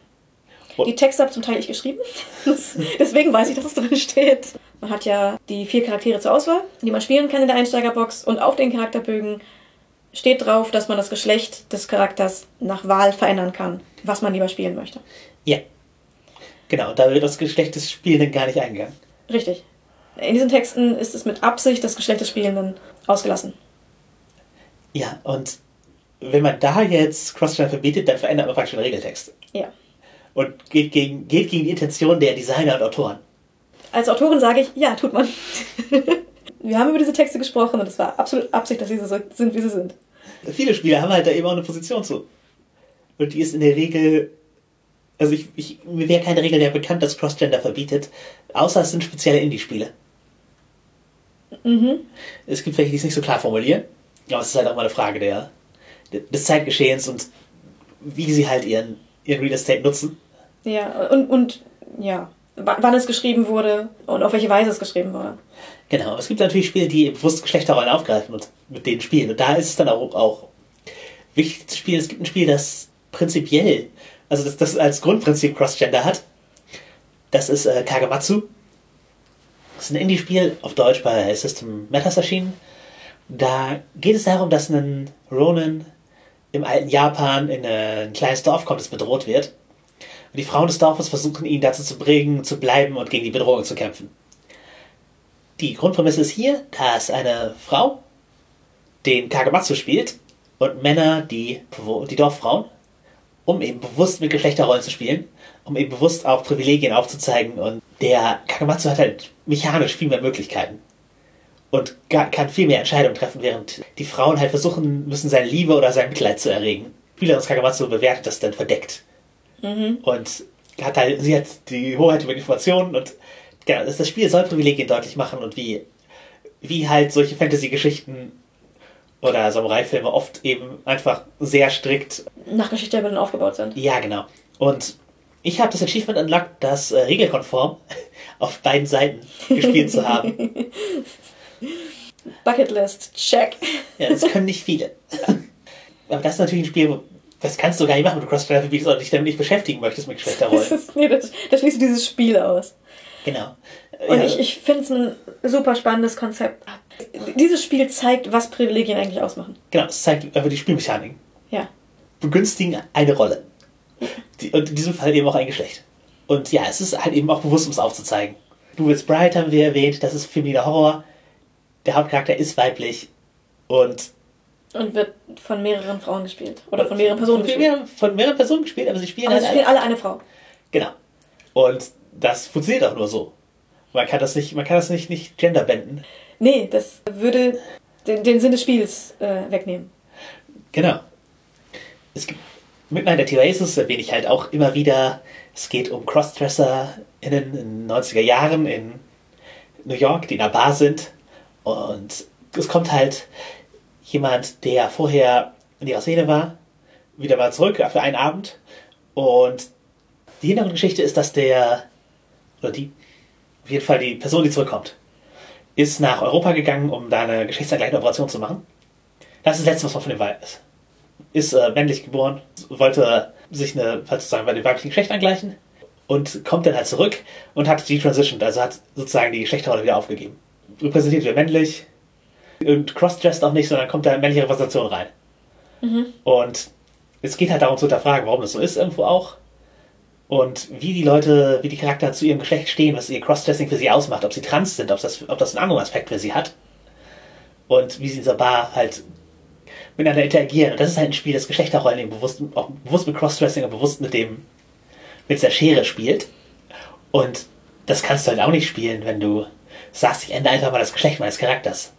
Und- Die Texte habe zum Teil ich geschrieben. Das, deswegen weiß ich, dass es drin steht. Man hat ja die vier Charaktere zur Auswahl, die man spielen kann in der Einsteigerbox. Und auf den Charakterbögen steht drauf, dass man das Geschlecht des Charakters nach Wahl verändern kann, was man lieber spielen möchte. Ja. Genau, da wird das Geschlecht des Spielenden gar nicht eingegangen. Richtig. In diesen Texten ist es mit Absicht das Geschlecht des Spielenden ausgelassen. Ja, und wenn man da jetzt Crossgender verbietet, dann verändert man praktisch den Regeltext. Ja. Und geht gegen, geht gegen die Intention der Designer und Autoren. Als Autorin sage ich, ja, tut man. Wir haben über diese Texte gesprochen und es war absolut Absicht, dass sie so sind, wie sie sind. Viele Spieler haben halt da eben auch eine Position zu. Und die ist in der Regel. Also ich, ich, mir wäre keine Regel mehr bekannt, dass Crossgender verbietet, außer es sind spezielle Indie-Spiele. Mhm. Es gibt welche, die es nicht so klar formulieren, aber es ist halt auch mal eine Frage der, des Zeitgeschehens und wie sie halt ihren, ihren Real Estate nutzen. Ja, und, und ja, wann es geschrieben wurde und auf welche Weise es geschrieben wurde. Genau, es gibt natürlich Spiele, die bewusst Geschlechterrollen aufgreifen und mit denen spielen. Und da ist es dann auch, auch wichtig zu spielen. Es gibt ein Spiel, das prinzipiell, also das, das als Grundprinzip Crossgender hat. Das ist äh, Kagematsu. Das ist ein Indie-Spiel, auf Deutsch bei System Matters erschienen. Da geht es darum, dass ein Ronin im alten Japan in ein kleines Dorf kommt, das bedroht wird. Und die Frauen des Dorfes versuchen ihn dazu zu bringen, zu bleiben und gegen die Bedrohung zu kämpfen. Die Grundprämisse ist hier, dass eine Frau den Kagematsu spielt und Männer die, die Dorffrauen, um eben bewusst mit Geschlechterrollen zu spielen, um eben bewusst auch Privilegien aufzuzeigen. Und der Kagematsu hat halt mechanisch viel mehr Möglichkeiten und kann viel mehr Entscheidungen treffen, während die Frauen halt versuchen müssen, seine Liebe oder sein Mitleid zu erregen. Spieler des Kagematsu bewertet das dann verdeckt. Und hat halt, sie hat die Hoheit über die Informationen und genau, das, Spiel soll Privilegien deutlich machen und wie, wie halt solche Fantasy-Geschichten oder Samurai-Filme oft eben einfach sehr strikt Nach Geschichtsbildern aufgebaut sind. ja, genau. Und ich habe das Achievement unlocked, das äh, regelkonform auf beiden Seiten gespielt zu haben. Bucketlist, check. Ja, das können nicht viele. Aber das ist natürlich ein Spiel, wo- das kannst du gar nicht machen, wenn du Cross-Travel verbietest und dich damit nicht beschäftigen möchtest mit Das, Geschlechterrollen. ist, nee, das, das schließt dieses Spiel aus. Genau. Und Ja, ich, ich finde es ein super spannendes Konzept. Dieses Spiel zeigt, was Privilegien eigentlich ausmachen. genau, es zeigt einfach die Spielmechaniken. Ja. Begünstigen eine Rolle. Die, und in diesem Fall eben auch ein Geschlecht. Und ja, es ist halt eben auch bewusst, um es aufzuzeigen. Du willst Bride haben wir erwähnt, das ist femininer Horror. Der Hauptcharakter ist weiblich und Und wird von mehreren Frauen gespielt. Oder von mehreren Personen von gespielt. mehreren, von mehreren Personen gespielt, aber sie spielen Aber halt sie spielen alle eine Frau. Genau. Und das funktioniert auch nur so. Man kann das nicht, man kann das nicht, nicht genderbenden. Nee, das würde den, den Sinn des Spiels äh, wegnehmen. Genau. Es gibt at the Oasis erwähne ich halt auch immer wieder. Es geht um Crossdresser in den 90er Jahren in New York, die in einer Bar sind. Und es kommt halt jemand, der vorher in ihrer Szene war, wieder mal zurück für einen Abend. Und die Hintergrundgeschichte ist, dass der, oder die, auf jeden Fall die Person, die zurückkommt, ist nach Europa gegangen, um da eine geschlechtsangleichende Operation zu machen. Das ist das Letzte, was man von dem weiß. Ist äh, männlich geboren, wollte sich eine, sozusagen bei dem weiblichen Geschlecht angleichen und kommt dann halt zurück und hat detransitioned, also hat sozusagen die Geschlechterrolle wieder aufgegeben. Repräsentiert wieder männlich und crossdressed auch nicht, sondern kommt da männliche Repräsentation rein. Und es geht halt darum zu hinterfragen, warum das so ist irgendwo auch. Und wie die Leute, wie die Charakter zu ihrem Geschlecht stehen, was ihr Crossdressing für sie ausmacht, ob sie trans sind, ob das, ob das einen anderen Aspekt für sie hat. Und wie sie in dieser Bar halt miteinander interagieren. Und das ist halt ein Spiel, das Geschlechterrollen eben bewusst, auch bewusst mit Crossdressing und bewusst mit dem, mit der Schere spielt. Und das kannst du halt auch nicht spielen, wenn du sagst, ich ändere einfach mal das Geschlecht meines Charakters.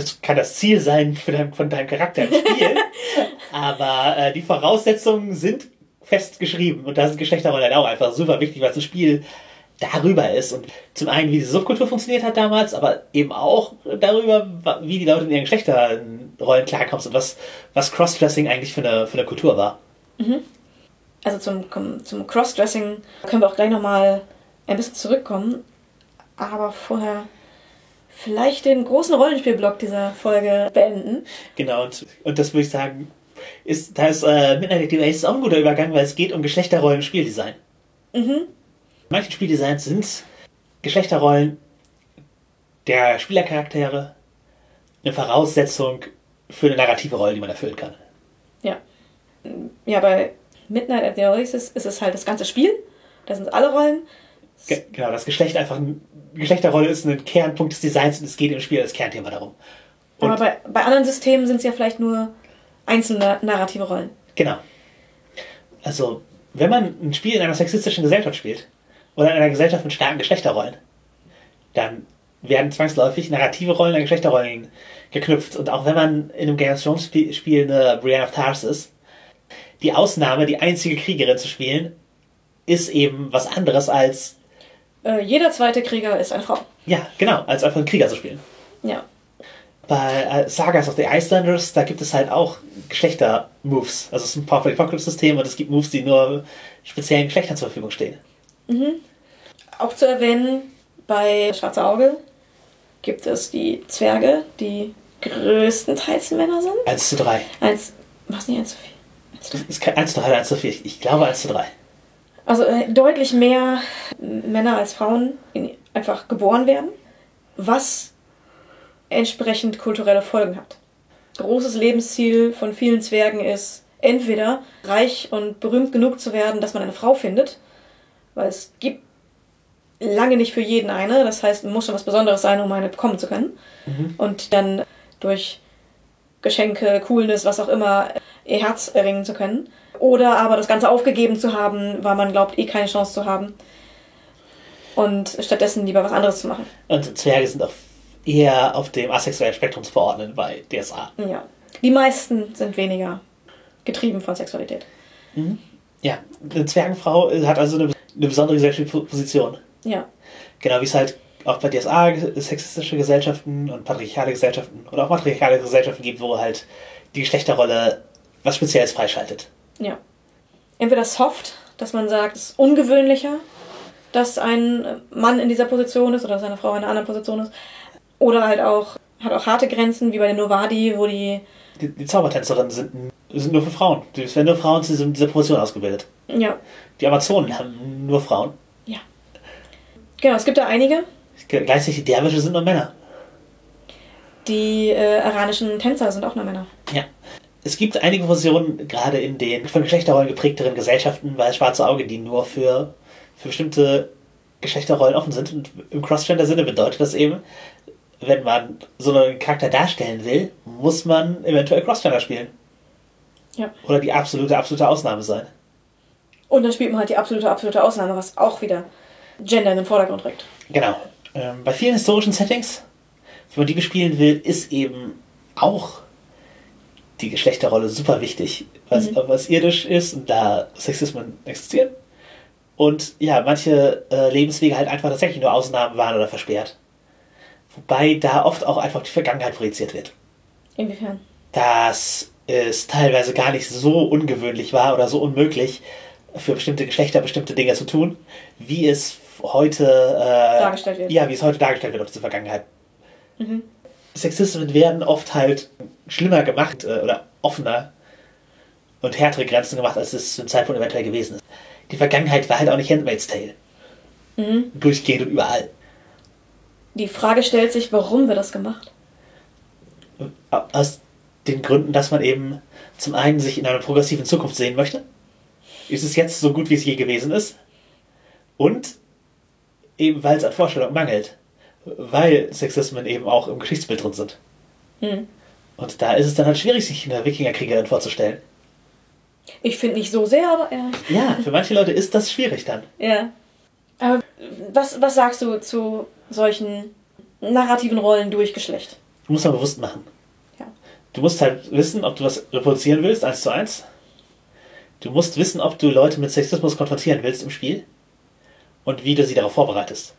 Das kann das Ziel sein für dein, von deinem Charakter im Spiel. aber äh, die Voraussetzungen sind festgeschrieben. Und da sind Geschlechterrollen auch einfach super wichtig, weil das Spiel darüber ist. Und zum einen, wie diese Subkultur funktioniert hat damals, aber eben auch darüber, wie die Leute in ihren Geschlechterrollen klarkommen und was, was Crossdressing eigentlich für eine, für eine Kultur war. Mhm. Also zum, zum Crossdressing können wir auch gleich nochmal ein bisschen zurückkommen. Aber vorher vielleicht den großen Rollenspielblock dieser Folge beenden. Genau, und, und das würde ich sagen, ist, da ist äh, Midnight Activate ist auch ein guter Übergang, weil es geht um Geschlechterrollen Spieldesign. Mhm. Manche Spieldesigns sind Geschlechterrollen der Spielercharaktere eine Voraussetzung für eine narrative Rolle, die man erfüllen kann. Ja. Ja, bei Midnight at the Oasis ist es halt das ganze Spiel. Da sind alle Rollen. Ge genau, das Geschlecht einfach ein, Geschlechterrolle ist ein Kernpunkt des Designs und es geht im Spiel als Kernthema darum. Und Aber bei, bei anderen Systemen sind es ja vielleicht nur einzelne narrative Rollen. Genau. Also, wenn man ein Spiel in einer sexistischen Gesellschaft spielt, oder in einer Gesellschaft mit starken Geschlechterrollen, dann werden zwangsläufig narrative Rollen an Geschlechterrollen geknüpft. Und auch wenn man in einem Game of Thrones Spiel eine Brienne of Tarth ist, die Ausnahme, die einzige Kriegerin zu spielen, ist eben was anderes als. Äh, jeder zweite Krieger ist eine Frau. Ja, genau, als einfach einen Krieger zu spielen. Ja. Bei äh, Sagas of the Icelanders, da gibt es halt auch Geschlechter-Moves. Also es ist ein Powerful Apocalypse-System und es gibt Moves, die nur speziellen Geschlechtern zur Verfügung stehen. Mhm. Auch zu erwähnen, bei Schwarze Auge gibt es die Zwerge, die größtenteils Männer sind. 1 zu 3. 1, was nicht 1 zu 4? 1 zu 3, ist 1 zu 3 1 zu 4. Ich glaube 1 zu 3. Also äh, deutlich mehr Männer als Frauen in, einfach geboren werden, was entsprechend kulturelle Folgen hat. Großes Lebensziel von vielen Zwergen ist, entweder reich und berühmt genug zu werden, dass man eine Frau findet, weil es gibt lange nicht für jeden eine. Das heißt, man muss schon was Besonderes sein, um eine bekommen zu können. Mhm. Und dann durch Geschenke, Coolness, was auch immer, ihr Herz erringen zu können. Oder aber das Ganze aufgegeben zu haben, weil man glaubt, eh keine Chance zu haben. Und stattdessen lieber was anderes zu machen. Und Zwerge sind auch eher auf dem asexuellen Spektrum zu verordnen bei DSA. Ja. Die meisten sind weniger getrieben von Sexualität. Mhm. Ja, eine Zwergenfrau hat also eine, eine besondere gesellschaftliche Position. Ja. Genau wie es halt auch bei DSA sexistische Gesellschaften und patriarchale Gesellschaften oder auch matriarchale Gesellschaften gibt, wo halt die Geschlechterrolle was Spezielles freischaltet. Ja. Entweder soft, dass man sagt, es ist ungewöhnlicher, dass ein Mann in dieser Position ist oder dass eine Frau in einer anderen Position ist. Oder halt auch, hat auch harte Grenzen, wie bei den Novadi, wo die. Die, die Zaubertänzerinnen sind, sind nur für Frauen. Es werden nur Frauen zu dieser Position ausgebildet. Ja. Die Amazonen haben nur Frauen. Genau, es gibt da einige. Gleichzeitig die Derwische sind nur Männer. Die äh, iranischen Tänzer sind auch nur Männer. Ja. Es gibt einige Positionen, gerade in den von Geschlechterrollen geprägteren Gesellschaften, weil Schwarze Auge, die nur für, für bestimmte Geschlechterrollen offen sind. Und im Cross-Gender-Sinne bedeutet das eben, wenn man so einen Charakter darstellen will, muss man eventuell Cross-Gender spielen. Ja. Oder die absolute, absolute Ausnahme sein. Und dann spielt man halt die absolute, absolute Ausnahme, was auch wieder Gender in den Vordergrund rückt. Genau. Ähm, bei vielen historischen Settings, wenn man die bespielen will, ist eben auch die Geschlechterrolle super wichtig, was, mhm. was irdisch ist und da Sexismen existieren. Und ja, manche äh, Lebenswege halt einfach tatsächlich nur Ausnahmen waren oder versperrt. Wobei da oft auch einfach die Vergangenheit projiziert wird. Inwiefern? Dass es teilweise gar nicht so ungewöhnlich war oder so unmöglich, für bestimmte Geschlechter bestimmte Dinge zu tun, wie es heute äh, dargestellt wird. Ja, wie es heute dargestellt wird auf diese Vergangenheit. Mhm. Sexismen werden oft halt schlimmer gemacht äh, oder offener und härtere Grenzen gemacht, als es zum Zeitpunkt eventuell gewesen ist. Die Vergangenheit war halt auch nicht Handmaid's Tale. Mhm. Durchgehend und überall. Die Frage stellt sich, warum wird das gemacht? Aus den Gründen, dass man eben zum einen sich in einer progressiven Zukunft sehen möchte. Ist es jetzt so gut, wie es je gewesen ist? Und eben weil es an Vorstellung mangelt. Weil Sexismen eben auch im Geschichtsbild drin sind. Hm. Und da ist es dann halt schwierig, sich eine Wikingerkriegerin vorzustellen. Ich finde nicht so sehr, aber ja. Ja, für manche Leute ist das schwierig dann. Ja. Aber was, was sagst du zu solchen narrativen Rollen durch Geschlecht? muss man bewusst machen. Ja. Du musst halt wissen, ob du was reproduzieren willst, eins zu eins. Du musst wissen, ob du Leute mit Sexismus konfrontieren willst im Spiel und wie du sie darauf vorbereitest.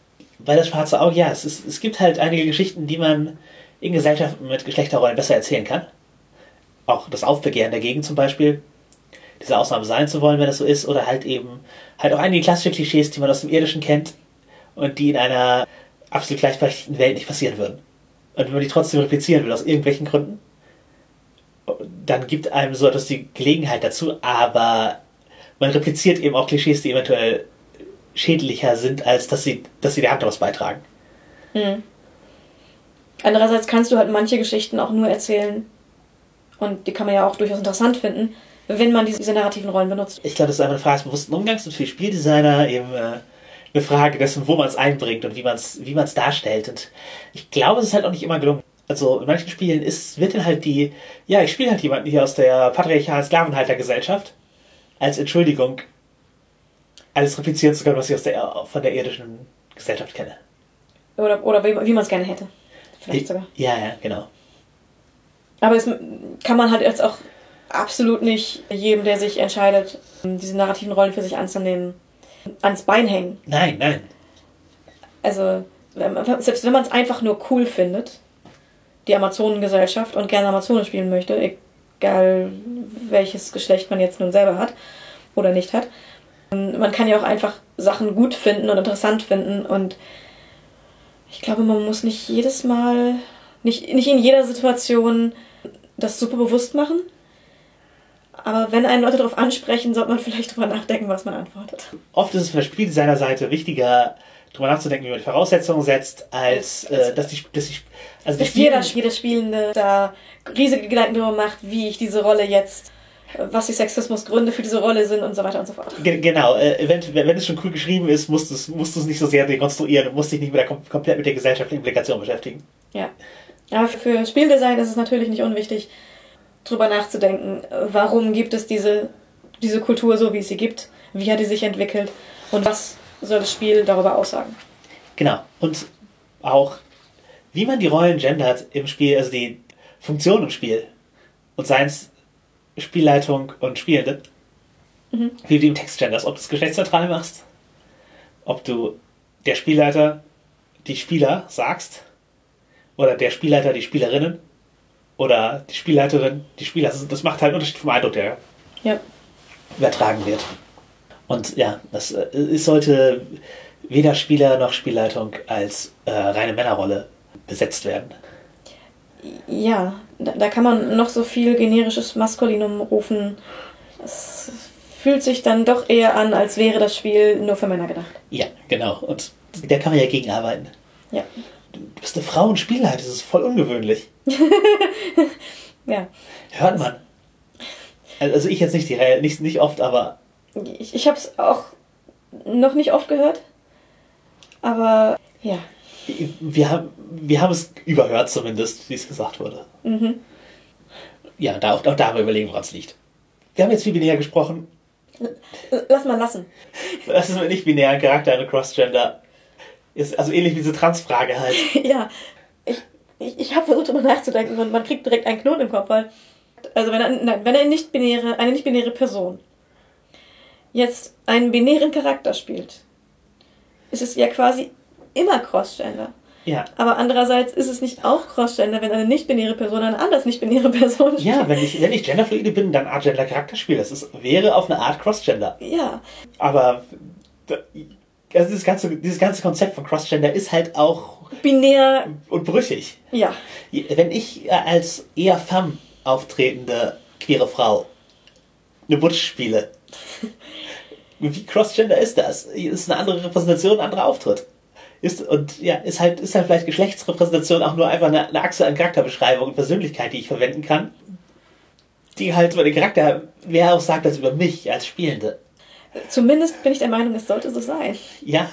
Bei das schwarze Auge, ja, es, ist, es gibt halt einige Geschichten, die man in Gesellschaften mit Geschlechterrollen besser erzählen kann. Auch das Aufbegehren dagegen zum Beispiel, diese Ausnahme sein zu wollen, wenn das so ist, oder halt eben halt auch einige klassische Klischees, die man aus dem Irdischen kennt und die in einer absolut gleichberechtigten Welt nicht passieren würden. Und wenn man die trotzdem replizieren will, aus irgendwelchen Gründen, dann gibt einem so etwas die Gelegenheit dazu, aber man repliziert eben auch Klischees, die eventuell schädlicher sind, als dass sie, dass sie der Hand daraus beitragen. Hm. Andererseits kannst du halt manche Geschichten auch nur erzählen, und die kann man ja auch durchaus interessant finden, wenn man diese narrativen Rollen benutzt. Ich glaube, das ist einfach eine Frage des bewussten Umgangs und für Spieldesigner eben äh, eine Frage dessen, wo man es einbringt und wie man es wie man's darstellt. Und ich glaube, es ist halt auch nicht immer gelungen. Also in manchen Spielen ist, wird dann halt die, ja, ich spiele halt jemanden hier aus der patriarchalen Sklavenhaltergesellschaft als Entschuldigung, alles replizieren zu können, was ich aus der, von der irdischen Gesellschaft kenne. Oder, oder wie, wie man es gerne hätte. Vielleicht Ich- sogar. Ja, ja, genau. Aber es kann man halt jetzt auch absolut nicht jedem, der sich entscheidet, diese narrativen Rollen für sich anzunehmen, ans Bein hängen. Nein, nein. Also, selbst wenn man es einfach nur cool findet, die Amazonengesellschaft und gerne Amazone spielen möchte, egal welches Geschlecht man jetzt nun selber hat oder nicht hat, man kann ja auch einfach Sachen gut finden und interessant finden und ich glaube, man muss nicht jedes Mal, nicht, nicht in jeder Situation das super bewusst machen. Aber wenn einen Leute darauf ansprechen, sollte man vielleicht drüber nachdenken, was man antwortet. Oft ist es von der Spieldesignerseite wichtiger, drüber nachzudenken, wie man die Voraussetzungen setzt, als äh, dass die, dass die, also dass jeder, jeder Spielende da riesige Gedanken darüber macht, wie ich diese Rolle jetzt, was die Sexismusgründe für diese Rolle sind und so weiter und so fort. Ge- Genau, äh, wenn, wenn es schon cool geschrieben ist, musst du es musst nicht so sehr dekonstruieren und musst dich nicht mit der, kom komplett mit der gesellschaftlichen Implikation beschäftigen. Ja. Aber für Spieldesign ist es natürlich nicht unwichtig, drüber nachzudenken, warum gibt es diese, diese Kultur so, wie es sie gibt, wie hat die sich entwickelt und was soll das Spiel darüber aussagen. Genau. Und auch, wie man die Rollen gendert im Spiel, also die Funktion im Spiel und seien es Spielleitung und Spielende, wie du im Text genderst, ob du es geschlechtsneutral machst, ob du der Spielleiter die Spieler sagst oder der Spielleiter die Spielerinnen oder die Spielleiterin die Spieler. Das, das macht halt einen Unterschied vom Eindruck, der Ja. übertragen wird. Und ja, das, äh, es sollte weder Spieler noch Spielleitung als äh, reine Männerrolle besetzt werden. Ja, da, da kann man noch so viel generisches Maskulinum rufen. Es fühlt sich dann doch eher an, als wäre das Spiel nur für Männer gedacht. Ja, genau. Und da kann man ja gegenarbeiten. Ja. Du bist eine Frau und Spielleiter, das ist voll ungewöhnlich. Ja. Hört man. Also ich jetzt nicht, die Reihe, nicht, nicht oft, aber Ich, ich habe es auch noch nicht oft gehört. Aber ja. Wir haben, wir haben es überhört zumindest, wie es gesagt wurde. Mhm. Ja, da, auch, auch da haben wir überlegen, woran es liegt. Wir haben jetzt viel binär gesprochen. Lass mal lassen. Das ist mit nicht-binären Charakter eine Crossgender. Ist also ähnlich wie diese Transfrage halt. ja. Ich, ich, ich habe versucht, darüber nachzudenken und man kriegt direkt einen Knoten im Kopf, weil. Also wenn, er, nein, wenn er nicht -binäre, eine nicht-binäre Person jetzt einen binären Charakter spielt, ist es ja quasi immer Crossgender. Ja. Aber andererseits ist es nicht auch Crossgender, wenn eine nicht-binäre Person eine anders nicht-binäre Person spielt. Ja, wenn ich, wenn ich genderfluide bin, dann agender Charakterspiel. Das ist, wäre auf eine Art Crossgender. Ja. Aber also dieses, ganze, dieses ganze Konzept von Crossgender ist halt auch Binär, unbrüchig. ja. Wenn ich äh, als eher femme auftretende queere Frau eine Butch spiele, wie Crossgender ist das? Ist eine andere Repräsentation, ein anderer Auftritt. Ist, und ja, ist halt, ist halt vielleicht Geschlechtsrepräsentation auch nur einfach eine, eine Achse an Charakterbeschreibung und Persönlichkeit, die ich verwenden kann. Die halt über den Charakter mehr aussagt als über mich als Spielende. Zumindest bin ich der Meinung, es sollte so sein. Ja,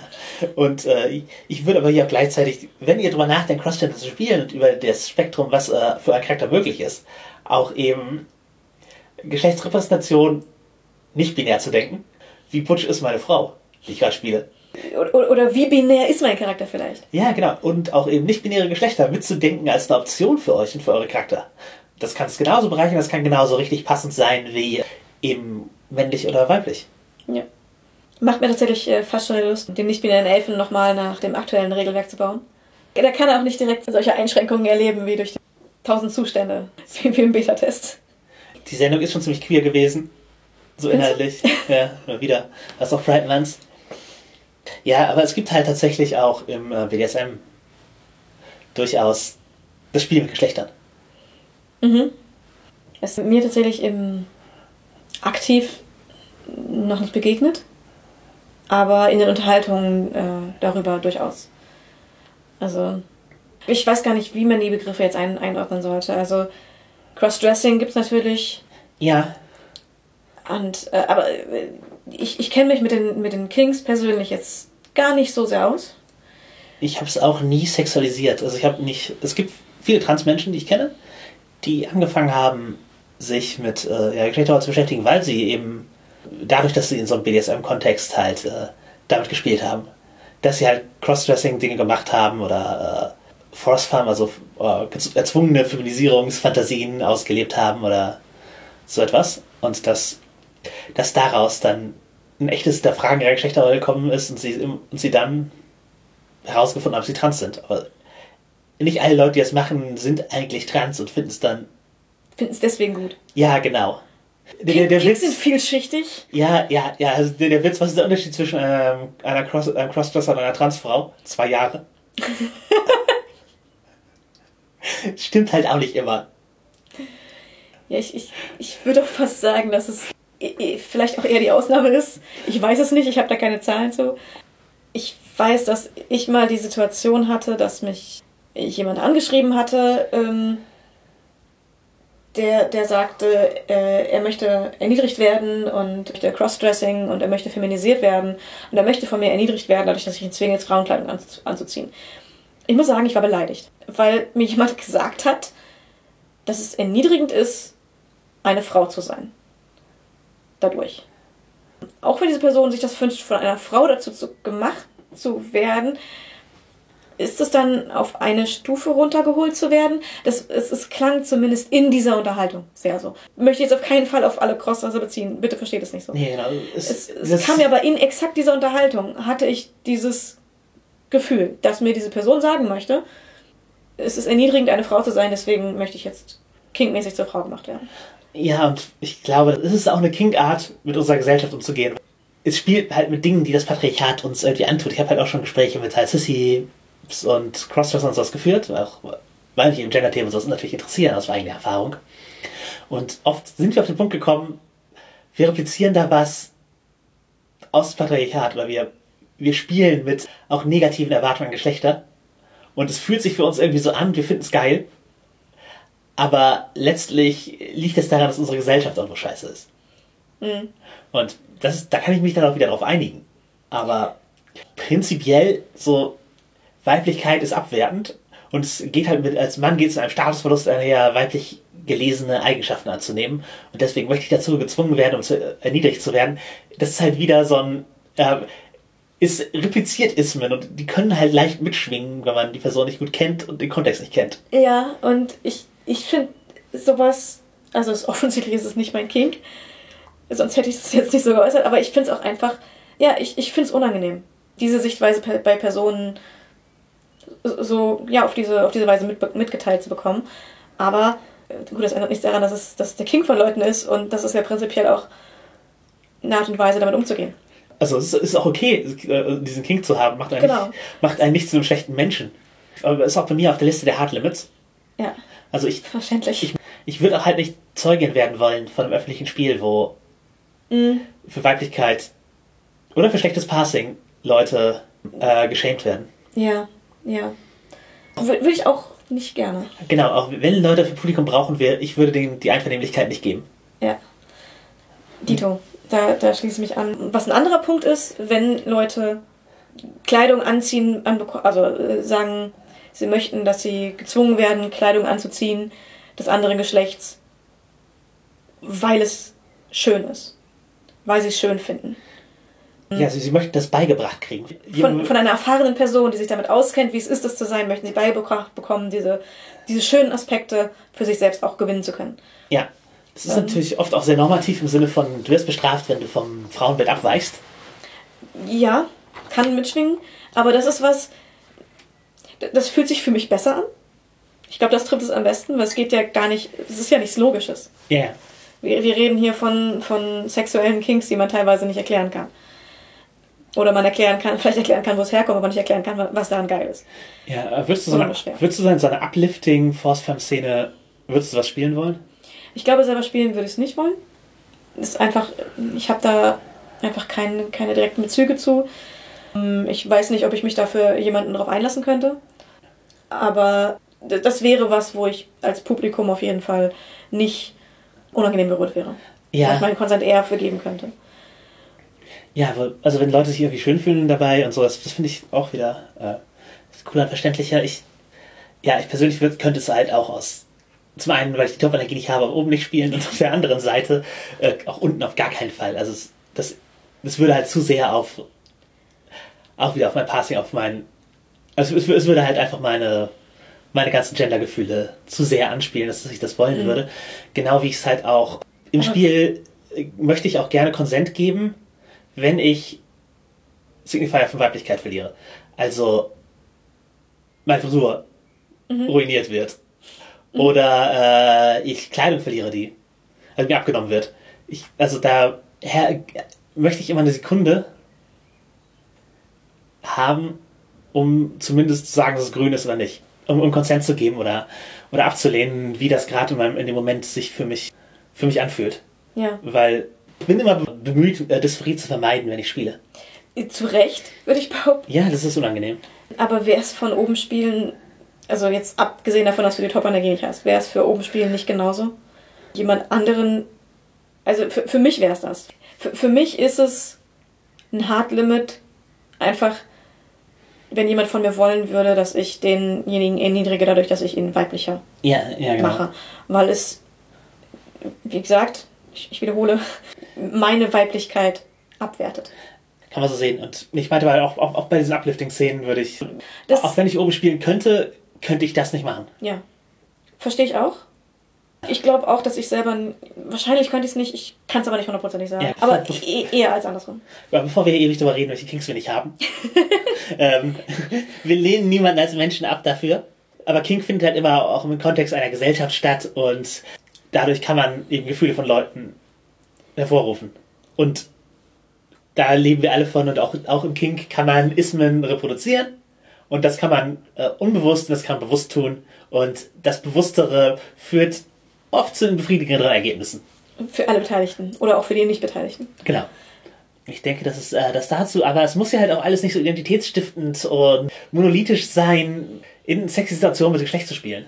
und äh, ich würde aber hier auch gleichzeitig, wenn ihr drüber nachdenkt, Crossgender zu spielen und über das Spektrum, was äh, für ein Charakter möglich ist, auch eben Geschlechtsrepräsentation nicht binär zu denken. Wie Butch ist meine Frau, die ich gerade spiele. Oder, oder wie binär ist mein Charakter vielleicht? Ja, genau. Und auch eben nicht-binäre Geschlechter mitzudenken als eine Option für euch und für eure Charakter. Das kann es genauso bereichern, das kann genauso richtig passend sein wie eben männlich oder weiblich. Ja. Macht mir tatsächlich äh, fast schon Lust, den nicht-binären Elfen nochmal nach dem aktuellen Regelwerk zu bauen. Da kann er auch nicht direkt solche Einschränkungen erleben wie durch die tausend Zustände, wie im Beta-Test. Die Sendung ist schon ziemlich queer gewesen. So inhaltlich. ja, immer wieder. Was auch Frightlands. Ja, aber es gibt halt tatsächlich auch im äh, BDSM durchaus das Spiel mit Geschlechtern. Mhm. Es ist mir tatsächlich im aktiv noch nicht begegnet, aber in den Unterhaltungen äh, darüber durchaus. Also, ich weiß gar nicht, wie man die Begriffe jetzt ein, einordnen sollte. Also, Crossdressing gibt es natürlich. Ja. Und, äh, aber äh, ich, ich kenne mich mit den, mit den Kings persönlich jetzt gar nicht so sehr aus. Ich habe es auch nie sexualisiert. Also ich habe nicht. Es gibt viele Transmenschen, die ich kenne, die angefangen haben, sich mit äh, ja, Geschlechterrollen zu beschäftigen, weil sie eben dadurch, dass sie in so einem BDSM-Kontext halt äh, damit gespielt haben, dass sie halt Crossdressing-Dinge gemacht haben oder äh, Force Farm, also äh, erzwungene Feminisierungsfantasien ausgelebt haben oder so etwas. Und dass, dass daraus dann ein echtes der Fragen ihrer Geschlechterrolle gekommen ist und sie, und sie dann herausgefunden haben, dass sie trans sind. Aber nicht alle Leute, die das machen, sind eigentlich trans und finden es dann. Finden es deswegen gut. Ja, genau. Der, der, der Witz, sind vielschichtig. Ja, ja, ja. Also der, der Witz, was ist der Unterschied zwischen ähm, einer Cross, einem Crossdresser und einer Transfrau? Zwei Jahre. Stimmt halt auch nicht immer. Ja, ich, ich, ich würde auch fast sagen, dass es vielleicht auch eher die Ausnahme ist. Ich weiß es nicht, ich habe da keine Zahlen zu. Ich weiß, dass ich mal die Situation hatte, dass mich jemand angeschrieben hatte, ähm, der, der sagte, äh, er möchte erniedrigt werden und möchte Crossdressing und er möchte feminisiert werden und er möchte von mir erniedrigt werden, dadurch, dass ich ihn zwinge, jetzt Frauenkleidung anzuziehen. Ich muss sagen, ich war beleidigt, weil mir jemand gesagt hat, dass es erniedrigend ist, eine Frau zu sein. Dadurch. Auch wenn diese Person sich das wünscht, von einer Frau dazu zu, gemacht zu werden, ist es dann auf eine Stufe runtergeholt zu werden? Das, es, es klang zumindest in dieser Unterhaltung sehr so. Möchte jetzt auf keinen Fall auf alle Crossdresser beziehen. Bitte versteht es nicht so. Nee, genau. Es, es, es kam mir aber in exakt dieser Unterhaltung, hatte ich dieses Gefühl, dass mir diese Person sagen möchte, es ist erniedrigend, eine Frau zu sein, deswegen möchte ich jetzt kinkmäßig zur Frau gemacht werden. Ja, und ich glaube, es ist auch eine Kink-Art, mit unserer Gesellschaft umzugehen. Es spielt halt mit Dingen, die das Patriarchat uns irgendwie antut. Ich habe halt auch schon Gespräche mit halt Sissy und Crossdresser und sowas geführt, auch weil mich eben Gender-Themen und sowas natürlich interessieren, aus eigener Erfahrung. Und oft sind wir auf den Punkt gekommen, wir replizieren da was aus dem Patriarchat oder wir, wir spielen mit auch negativen Erwartungen an Geschlechter. Und es fühlt sich für uns irgendwie so an, wir finden es geil. Aber letztlich liegt es daran, dass unsere Gesellschaft irgendwo scheiße ist. Mhm. Und das ist, da kann ich mich dann auch wieder drauf einigen. Aber prinzipiell so Weiblichkeit ist abwertend und es geht halt mit, als Mann geht es in einem Statusverlust einher, weiblich gelesene Eigenschaften anzunehmen und deswegen möchte ich dazu gezwungen werden, um zu, erniedrigt zu werden. Das ist halt wieder so ein, äh, ist repliziert Ismen und die können halt leicht mitschwingen, wenn man die Person nicht gut kennt und den Kontext nicht kennt. Ja, und ich, ich finde sowas, also es, offensichtlich ist es nicht mein Kink, sonst hätte ich es jetzt nicht so geäußert, aber ich finde es auch einfach, ja, ich, ich finde es unangenehm, diese Sichtweise bei Personen so ja, auf, diese, auf diese Weise mit, mitgeteilt zu bekommen. Aber äh, gut, das ändert nichts daran, dass es dass der King von Leuten ist und das ist ja prinzipiell auch eine Art und Weise, damit umzugehen. Also es ist auch okay, äh, diesen King zu haben, macht einen, genau. nicht, macht einen nicht zu einem schlechten Menschen. Aber ist auch bei mir auf der Liste der Hard Limits. Ja. Also ich, Verständlich. ich, ich würde auch halt nicht Zeugin werden wollen von einem öffentlichen Spiel, wo mhm. für Weiblichkeit oder für schlechtes Passing Leute äh, geschämt werden. Ja. Ja. Würde ich auch nicht gerne. Genau, auch wenn Leute für Publikum brauchen, wir, ich würde denen die Einvernehmlichkeit nicht geben. Ja. Dito, da, da schließe ich mich an. Was ein anderer Punkt ist, wenn Leute Kleidung anziehen, also äh, sagen, sie möchten, dass sie gezwungen werden, Kleidung anzuziehen des anderen Geschlechts, weil es schön ist, weil sie es schön finden. Ja, sie, sie möchten das beigebracht kriegen. Von, von einer erfahrenen Person, die sich damit auskennt, wie es ist, das zu sein, möchten sie beigebracht bekommen, diese, diese schönen Aspekte für sich selbst auch gewinnen zu können. Ja, das ist natürlich oft auch sehr normativ im Sinne von, du wirst bestraft, wenn du vom Frauenbild abweichst. Ja, kann mitschwingen, aber das ist was, das fühlt sich für mich besser an. Ich glaube, das trifft es am besten, weil es geht ja gar nicht, es ist ja nichts Logisches. Ja, yeah. Wir, wir reden hier von, von sexuellen Kinks, die man teilweise nicht erklären kann. Oder man erklären kann, vielleicht erklären kann, wo es herkommt, aber nicht erklären kann, was daran geil ist. Ja, würdest du so eine, würdest du so eine uplifting Force Femme Szene, würdest du was spielen wollen? Ich glaube, selber spielen würde ich es nicht wollen. Das ist einfach, ich habe da einfach keine, keine direkten Bezüge zu. Ich weiß nicht, ob ich mich dafür jemanden darauf einlassen könnte. Aber das wäre was, wo ich als Publikum auf jeden Fall nicht unangenehm berührt wäre. Ja. Wo ich meinen Konsent eher vergeben könnte. Ja, also wenn Leute sich irgendwie schön fühlen dabei und so, das, das finde ich auch wieder äh, cooler und verständlicher. Ich, ja, ich persönlich würd, könnte es halt auch aus, zum einen, weil ich die Top-Energie nicht habe, oben nicht spielen und auf der anderen Seite äh, auch unten auf gar keinen Fall. Also es, das, das würde halt zu sehr auf, auch wieder auf mein Passing, auf mein, also es, es würde halt einfach meine, meine ganzen Gendergefühle zu sehr anspielen, dass ich das wollen mhm. würde. Genau wie ich es halt auch im Spiel äh, möchte ich auch gerne Konsent geben, wenn ich Signifier von Weiblichkeit verliere. Also meine Frisur mhm. ruiniert wird. Mhm. Oder äh, ich Kleidung verliere, die also mir abgenommen wird. Ich, also da her, möchte ich immer eine Sekunde haben, um zumindest zu sagen, dass es grün ist oder nicht. Um, um Konsens zu geben oder, oder abzulehnen, wie das gerade in, in dem Moment sich für mich, für mich anfühlt. Ja. Weil ich bin immer bemüht, äh, Dysphorie zu vermeiden, wenn ich spiele. Zu Recht, würde ich behaupten. Ja, das ist unangenehm. Aber wäre es von oben spielen, also jetzt abgesehen davon, dass du die Top-Energie nicht hast, wäre es für oben spielen nicht genauso? Jemand anderen, also für, für mich wäre es das. Für, für mich ist es ein Hard Limit, einfach, wenn jemand von mir wollen würde, dass ich denjenigen erniedrige, dadurch, dass ich ihn weiblicher ja, ja, genau. mache. Weil es, wie gesagt, ich, ich wiederhole, meine Weiblichkeit abwertet. Kann man so sehen. Und ich meinte, weil auch, auch, auch bei diesen Uplifting-Szenen würde ich, das, auch wenn ich oben spielen könnte, könnte ich das nicht machen. Ja. Verstehe ich auch. Ich glaube auch, dass ich selber, wahrscheinlich könnte ich es nicht, ich kann es aber nicht hundertprozentig sagen. Ja, aber e eher als andersrum. Aber bevor wir ewig darüber reden, welche Kings wir nicht haben, ähm, wir lehnen niemanden als Menschen ab dafür. Aber King findet halt immer auch im Kontext einer Gesellschaft statt und dadurch kann man eben Gefühle von Leuten hervorrufen. Und da leben wir alle von und auch, auch im Kink kann man Ismen reproduzieren und das kann man äh, unbewusst und das kann man bewusst tun und das Bewusstere führt oft zu den befriedigenderen Ergebnissen. Für alle Beteiligten oder auch für die nicht Beteiligten. Genau. Ich denke, das ist äh, das dazu, aber es muss ja halt auch alles nicht so identitätsstiftend und monolithisch sein, in sexy Situationen mit Geschlecht zu spielen.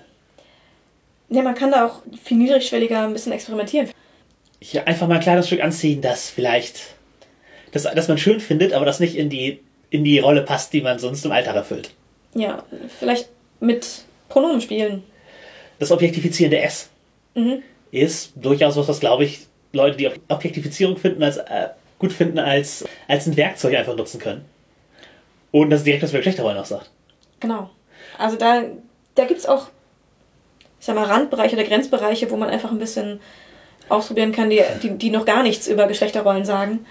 Ja, man kann da auch viel niedrigschwelliger ein bisschen experimentieren. Ja, einfach mal ein kleines Stück anziehen, das vielleicht, das, das man schön findet, aber das nicht in die, in die Rolle passt, die man sonst im Alltag erfüllt. Ja, vielleicht mit Pronomen spielen. Das objektifizierende S mhm. ist durchaus was, was glaube ich Leute, die Objektifizierung finden, als äh, gut finden, als, als ein Werkzeug einfach nutzen können. Und das direkt was über Geschlechterrollen auch sagt. Genau. Also da, da gibt es auch ich sag mal, Randbereiche oder Grenzbereiche, wo man einfach ein bisschen ausprobieren kann, die, die, die noch gar nichts über Geschlechterrollen sagen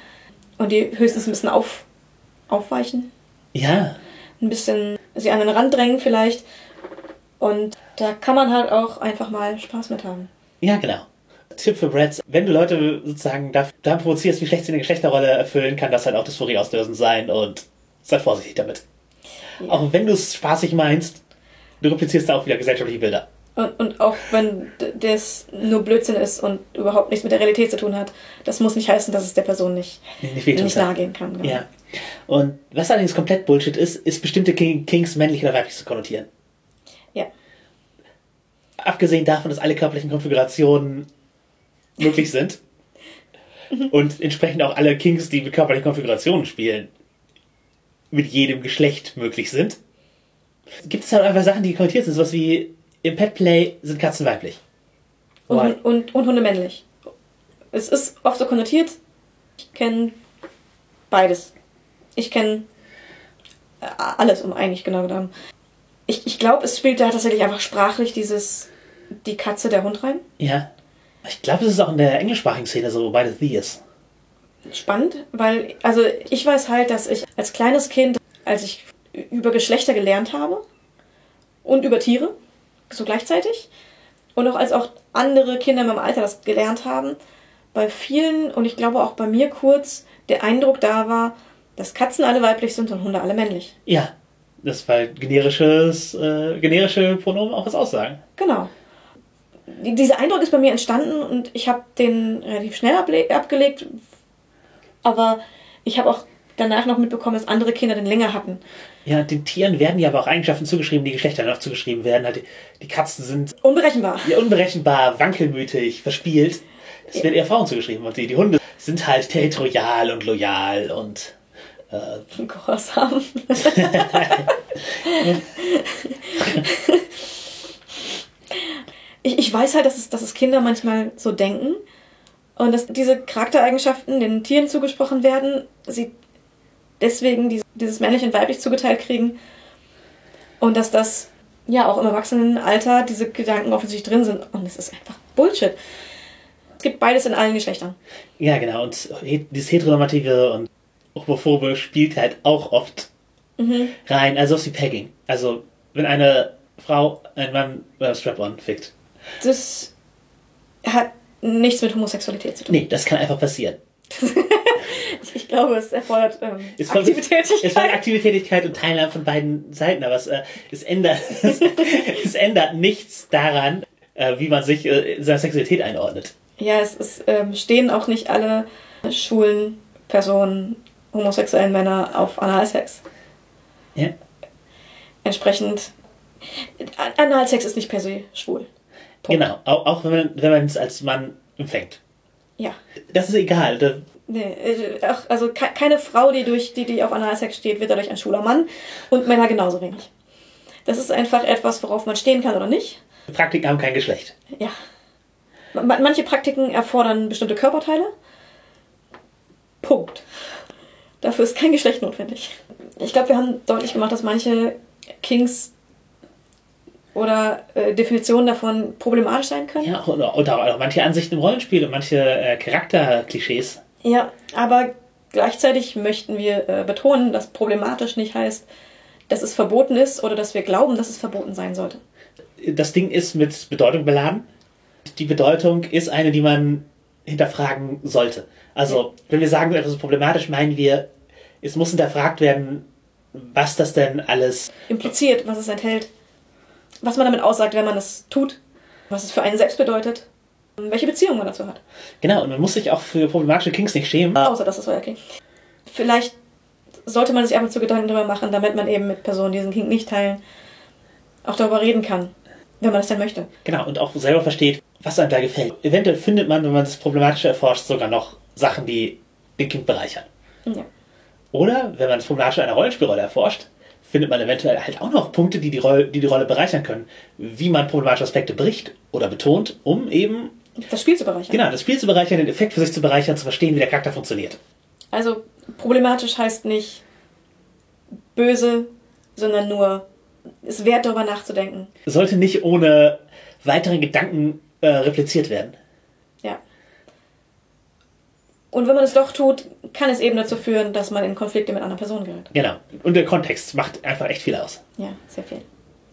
und die höchstens ein bisschen auf, aufweichen. Ja. Ein bisschen sie an den Rand drängen vielleicht. Und da kann man halt auch einfach mal Spaß mit haben. Ja, genau. Tipp für Brad, wenn du Leute sozusagen da, da provozierst, wie schlecht sie eine Geschlechterrolle erfüllen, kann das halt auch Dysphorie auslösen sein und sei vorsichtig damit. Ja. Auch wenn du es spaßig meinst, du replizierst da auch wieder gesellschaftliche Bilder. Und, und auch wenn das nur Blödsinn ist und überhaupt nichts mit der Realität zu tun hat, das muss nicht heißen, dass es der Person nicht, nicht, nicht nahe gehen kann. Genau. Ja. Und was allerdings komplett Bullshit ist, ist bestimmte Kings männlich oder weiblich zu konnotieren. Abgesehen davon, dass alle körperlichen Konfigurationen möglich sind und entsprechend auch alle Kings, die mit körperlichen Konfigurationen spielen, mit jedem Geschlecht möglich sind, gibt es halt einfach Sachen, die konnotiert sind, sowas wie im Petplay sind Katzen weiblich. Und, und, und Hunde männlich. Es ist oft so konnotiert. Ich kenne beides Ich kenne äh, alles um eigentlich genau genommen. Ich, ich glaube, es spielt da tatsächlich einfach sprachlich dieses die Katze, der Hund rein. Ja. Ich glaube, es ist auch in der englischsprachigen Szene so, wobei das The ist. Spannend, weil, also ich weiß halt, dass ich als kleines Kind, als ich über Geschlechter gelernt habe und über Tiere, so gleichzeitig, und auch als auch andere Kinder in meinem Alter das gelernt haben, bei vielen und ich glaube auch bei mir kurz der Eindruck da war, dass Katzen alle weiblich sind und Hunde alle männlich. Ja. Das weil generisches, äh, generische Pronomen auch was aussagen. Genau. Die- Dieser Eindruck ist bei mir entstanden und ich habe den relativ schnell abgelegt, aber ich habe auch danach noch mitbekommen, dass andere Kinder den länger hatten. Ja, den Tieren werden ja aber auch Eigenschaften zugeschrieben, die Geschlechtern auch zugeschrieben werden. Halt, die- Katzen sind Unberechenbar. ja, unberechenbar, wankelmütig, verspielt. Es werden eher Frauen zugeschrieben. Und die, die Hunde sind halt territorial und loyal und äh, Gehorsam. ich, ich weiß halt, dass es, dass es Kinder manchmal so denken und dass diese Charaktereigenschaften den Tieren zugesprochen werden, sie deswegen diese, dieses männlich und weiblich zugeteilt kriegen und dass das ja auch im Erwachsenenalter diese Gedanken offensichtlich drin sind und es ist einfach Bullshit. Es gibt beides in allen Geschlechtern. ja genau. Und dieses Heteronormative und Homophobe spielt halt auch oft rein. Also auch wie Pegging. Also wenn eine Frau einen Mann äh, Strap-on fickt. Das hat nichts mit Homosexualität zu tun. Nee, das kann einfach passieren. Ich glaube, es erfordert ähm, Es war- Aktivitätigkeit. Es war Aktivitätigkeit und Teilnahme von beiden Seiten, aber es, äh, es, ändert, es ändert nichts daran, äh, wie man sich äh, in seiner Sexualität einordnet. Ja, es ist, ähm, stehen auch nicht alle schwulen Personen, homosexuellen Männer auf Analsex. Ja? Entsprechend, An- Analsex ist nicht per se schwul. Punkt. Genau, auch, auch wenn man wenn man es als Mann empfängt. Ja. Das ist egal. Da, Nee, äh, auch, also ke keine Frau, die durch die, die auf Analsex steht, wird dadurch ein schwuler Mann und Männer genauso wenig. Das ist einfach etwas, worauf man stehen kann oder nicht. Praktiken haben kein Geschlecht. Ja. Ma- Manche Praktiken erfordern bestimmte Körperteile. Punkt. Dafür ist kein Geschlecht notwendig. Ich glaube, wir haben deutlich gemacht, dass manche Kings oder äh, Definitionen davon problematisch sein können. Ja, und, und auch manche Ansichten im Rollenspiel und manche äh, Charakterklischees. Ja, aber gleichzeitig möchten wir äh, betonen, dass problematisch nicht heißt, dass es verboten ist oder dass wir glauben, dass es verboten sein sollte. Das Ding ist mit Bedeutung beladen. Die Bedeutung ist eine, die man hinterfragen sollte. Also, wenn wir sagen, etwas ist problematisch, meinen wir, es muss hinterfragt werden, was das denn alles Impliziert, was es enthält, was man damit aussagt, wenn man es tut, was es für einen selbst bedeutet, welche Beziehung man dazu hat. Genau, und man muss sich auch für problematische Kings nicht schämen. Außer das ist euer King. Vielleicht sollte man sich ab und zu Gedanken darüber machen, damit man eben mit Personen, die diesen King nicht teilen, auch darüber reden kann, wenn man das denn möchte. Genau, und auch selber versteht, was einem da gefällt. Eventuell findet man, wenn man das Problematische erforscht, sogar noch Sachen, die den Kind bereichern. Ja. Oder, wenn man das Problematische einer Rollenspielrolle erforscht, findet man eventuell halt auch noch Punkte, die die, Rolle, die die Rolle bereichern können. Wie man problematische Aspekte bricht oder betont, um eben, Das Spiel zu bereichern. genau, das Spiel zu bereichern, den Effekt für sich zu bereichern, zu verstehen, wie der Charakter funktioniert. Also problematisch heißt nicht böse, sondern nur es wert darüber nachzudenken. Sollte nicht ohne weiteren Gedanken äh, repliziert werden. Ja. Und wenn man es doch tut, kann es eben dazu führen, dass man in Konflikte mit anderen Personen gerät. Genau. Und der Kontext macht einfach echt viel aus. Ja, sehr viel.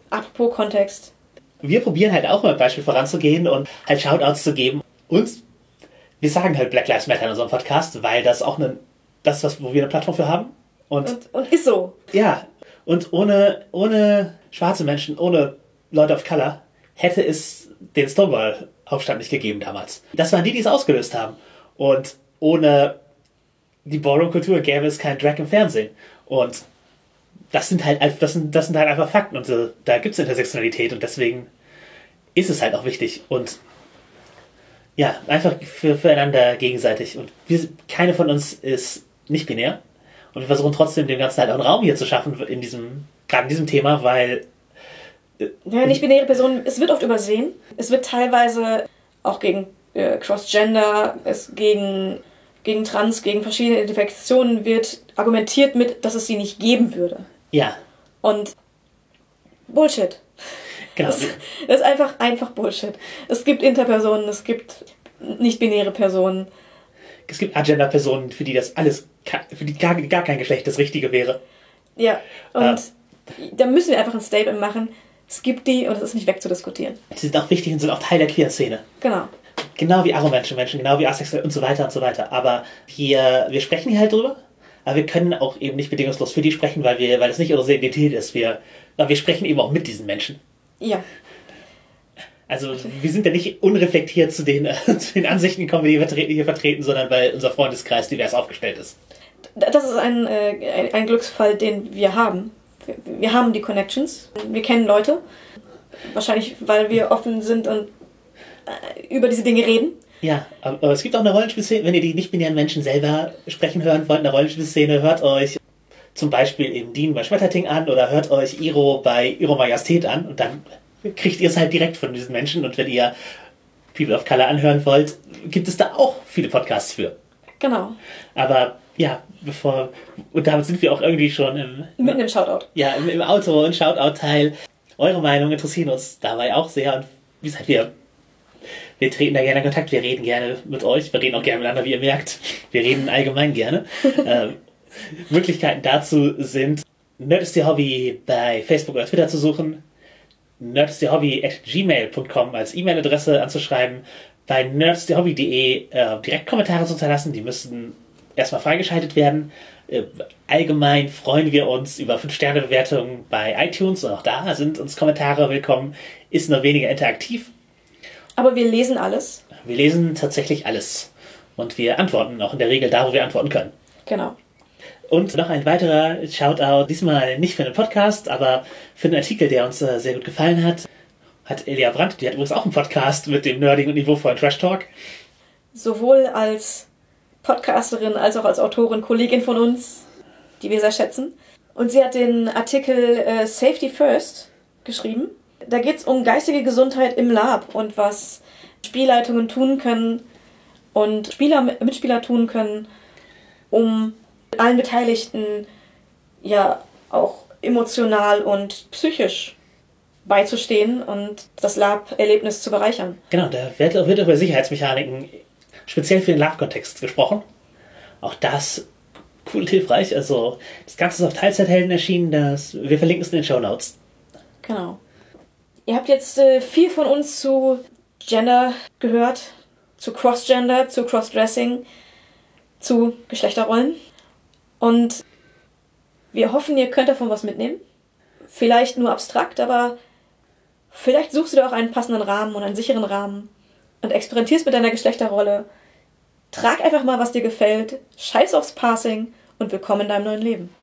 Apropos Kontext. wir probieren halt auch mal ein Beispiel voranzugehen und halt Shoutouts zu geben. Und wir sagen halt Black Lives Matter in unserem Podcast, weil das auch eine, das, was, wo wir eine Plattform für haben. Und, Und, und ist so. ja, und ohne, ohne schwarze Menschen, ohne Leute of Color, hätte es den Stonewall-Aufstand nicht gegeben damals. Das waren die, die es ausgelöst haben. Und ohne die Ballroom-Kultur gäbe es keinen Drag im Fernsehen. Und das sind halt, einfach- das sind, das sind halt einfach Fakten. Und äh, da gibt es Intersektionalität und deswegen ist es halt auch wichtig. Und ja, einfach für, füreinander gegenseitig. Und wir, keine von uns ist nicht binär. Und wir versuchen trotzdem dem Ganzen halt auch einen Raum hier zu schaffen in diesem, gerade in diesem Thema, weil Ja, nicht-binäre Personen, es wird oft übersehen. Es wird teilweise auch gegen äh, Cross-Gender, es gegen gegen Trans, gegen verschiedene Identifikationen wird argumentiert mit, dass es sie nicht geben würde. Ja, Und Bullshit. genau. Das, das ist einfach, einfach Bullshit. Es gibt Interpersonen, es gibt nicht-binäre Personen. Es gibt Agenda-Personen, für die das alles, für die gar, gar kein Geschlecht das Richtige wäre. Ja, und Ja. da müssen wir einfach ein Statement machen. Es gibt die und es ist nicht wegzudiskutieren. Sie sind auch wichtig und sind auch Teil der queeren Szene. Genau. Genau wie aromentische Menschen, genau wie asexuell und so weiter und so weiter. Aber wir, wir sprechen hier halt drüber. Aber wir können auch eben nicht bedingungslos für die sprechen, weil wir, weil es nicht unsere Identität ist. Wir, aber wir sprechen eben auch mit diesen Menschen. Ja. Also wir sind ja nicht unreflektiert zu den, zu den Ansichten gekommen, die wir hier vertreten, sondern weil unser Freundeskreis divers aufgestellt ist. Das ist ein, äh, ein, ein Glücksfall, den wir haben. Wir, haben die Connections. Wir kennen Leute. Wahrscheinlich, weil wir offen sind und äh, über diese Dinge reden. Ja, aber, aber es gibt auch eine Rollenspielszene, wenn ihr die nicht-binären Menschen selber sprechen hören wollt, eine Rollenspielszene, hört euch zum Beispiel eben Dean bei Schmetterting an oder hört euch Iro bei Iro Majestät an und dann kriegt ihr es halt direkt von diesen Menschen und wenn ihr People of Color anhören wollt, gibt es da auch viele Podcasts für. Genau. Aber ja, bevor, und damit sind wir auch irgendwie schon im, Mitten im Shoutout. ja, im, im Outro und Shoutout-Teil. Eure Meinung interessieren uns dabei auch sehr. Und wie gesagt, wir, wir treten da gerne in Kontakt. Wir reden gerne mit euch. Wir reden auch gerne miteinander, wie ihr merkt. Wir reden allgemein gerne. ähm, Möglichkeiten dazu sind, Nerd ist ihr Hobby bei Facebook oder Twitter zu suchen. Nerd ist ihr Hobby at gmail.com als E-Mail-Adresse anzuschreiben. Bei nerdsthehobby.de äh, direkt Kommentare zu hinterlassen. Die müssten erstmal freigeschaltet werden. Äh, allgemein freuen wir uns über 5-Sterne-Bewertungen bei iTunes und auch da sind uns Kommentare willkommen. Ist nur weniger interaktiv. Aber wir lesen alles. Wir lesen tatsächlich alles. Und wir antworten auch in der Regel da, wo wir antworten können. Genau. Und noch ein weiterer Shoutout, diesmal nicht für einen Podcast, aber für einen Artikel, der uns äh, sehr gut gefallen hat. Hat Elia Brandt, die hat übrigens auch einen Podcast mit dem nerdigen und niveauvollen Trash Talk. Sowohl als Podcasterin als auch als Autorin, Kollegin von uns, die wir sehr schätzen. Und sie hat den Artikel äh, Safety First geschrieben. Da geht es um geistige Gesundheit im Lab und was Spielleitungen tun können und Spieler, Mitspieler tun können, um allen Beteiligten ja auch emotional und psychisch beizustehen und das Lab-Erlebnis zu bereichern. Genau, da wird, wird über Sicherheitsmechaniken speziell für den Love-Kontext gesprochen. Auch das cool und hilfreich. Also, das Ganze ist auf Teilzeithelden erschienen. Das, wir verlinken es in den Show Notes. Genau. Ihr habt jetzt äh, viel von uns zu Gender gehört, zu Crossgender, zu Crossdressing, zu Geschlechterrollen. Und wir hoffen, ihr könnt davon was mitnehmen. Vielleicht nur abstrakt, aber vielleicht suchst du dir auch einen passenden Rahmen und einen sicheren Rahmen und experimentierst mit deiner Geschlechterrolle. Trag einfach mal, was dir gefällt, scheiß aufs Passing und willkommen in deinem neuen Leben.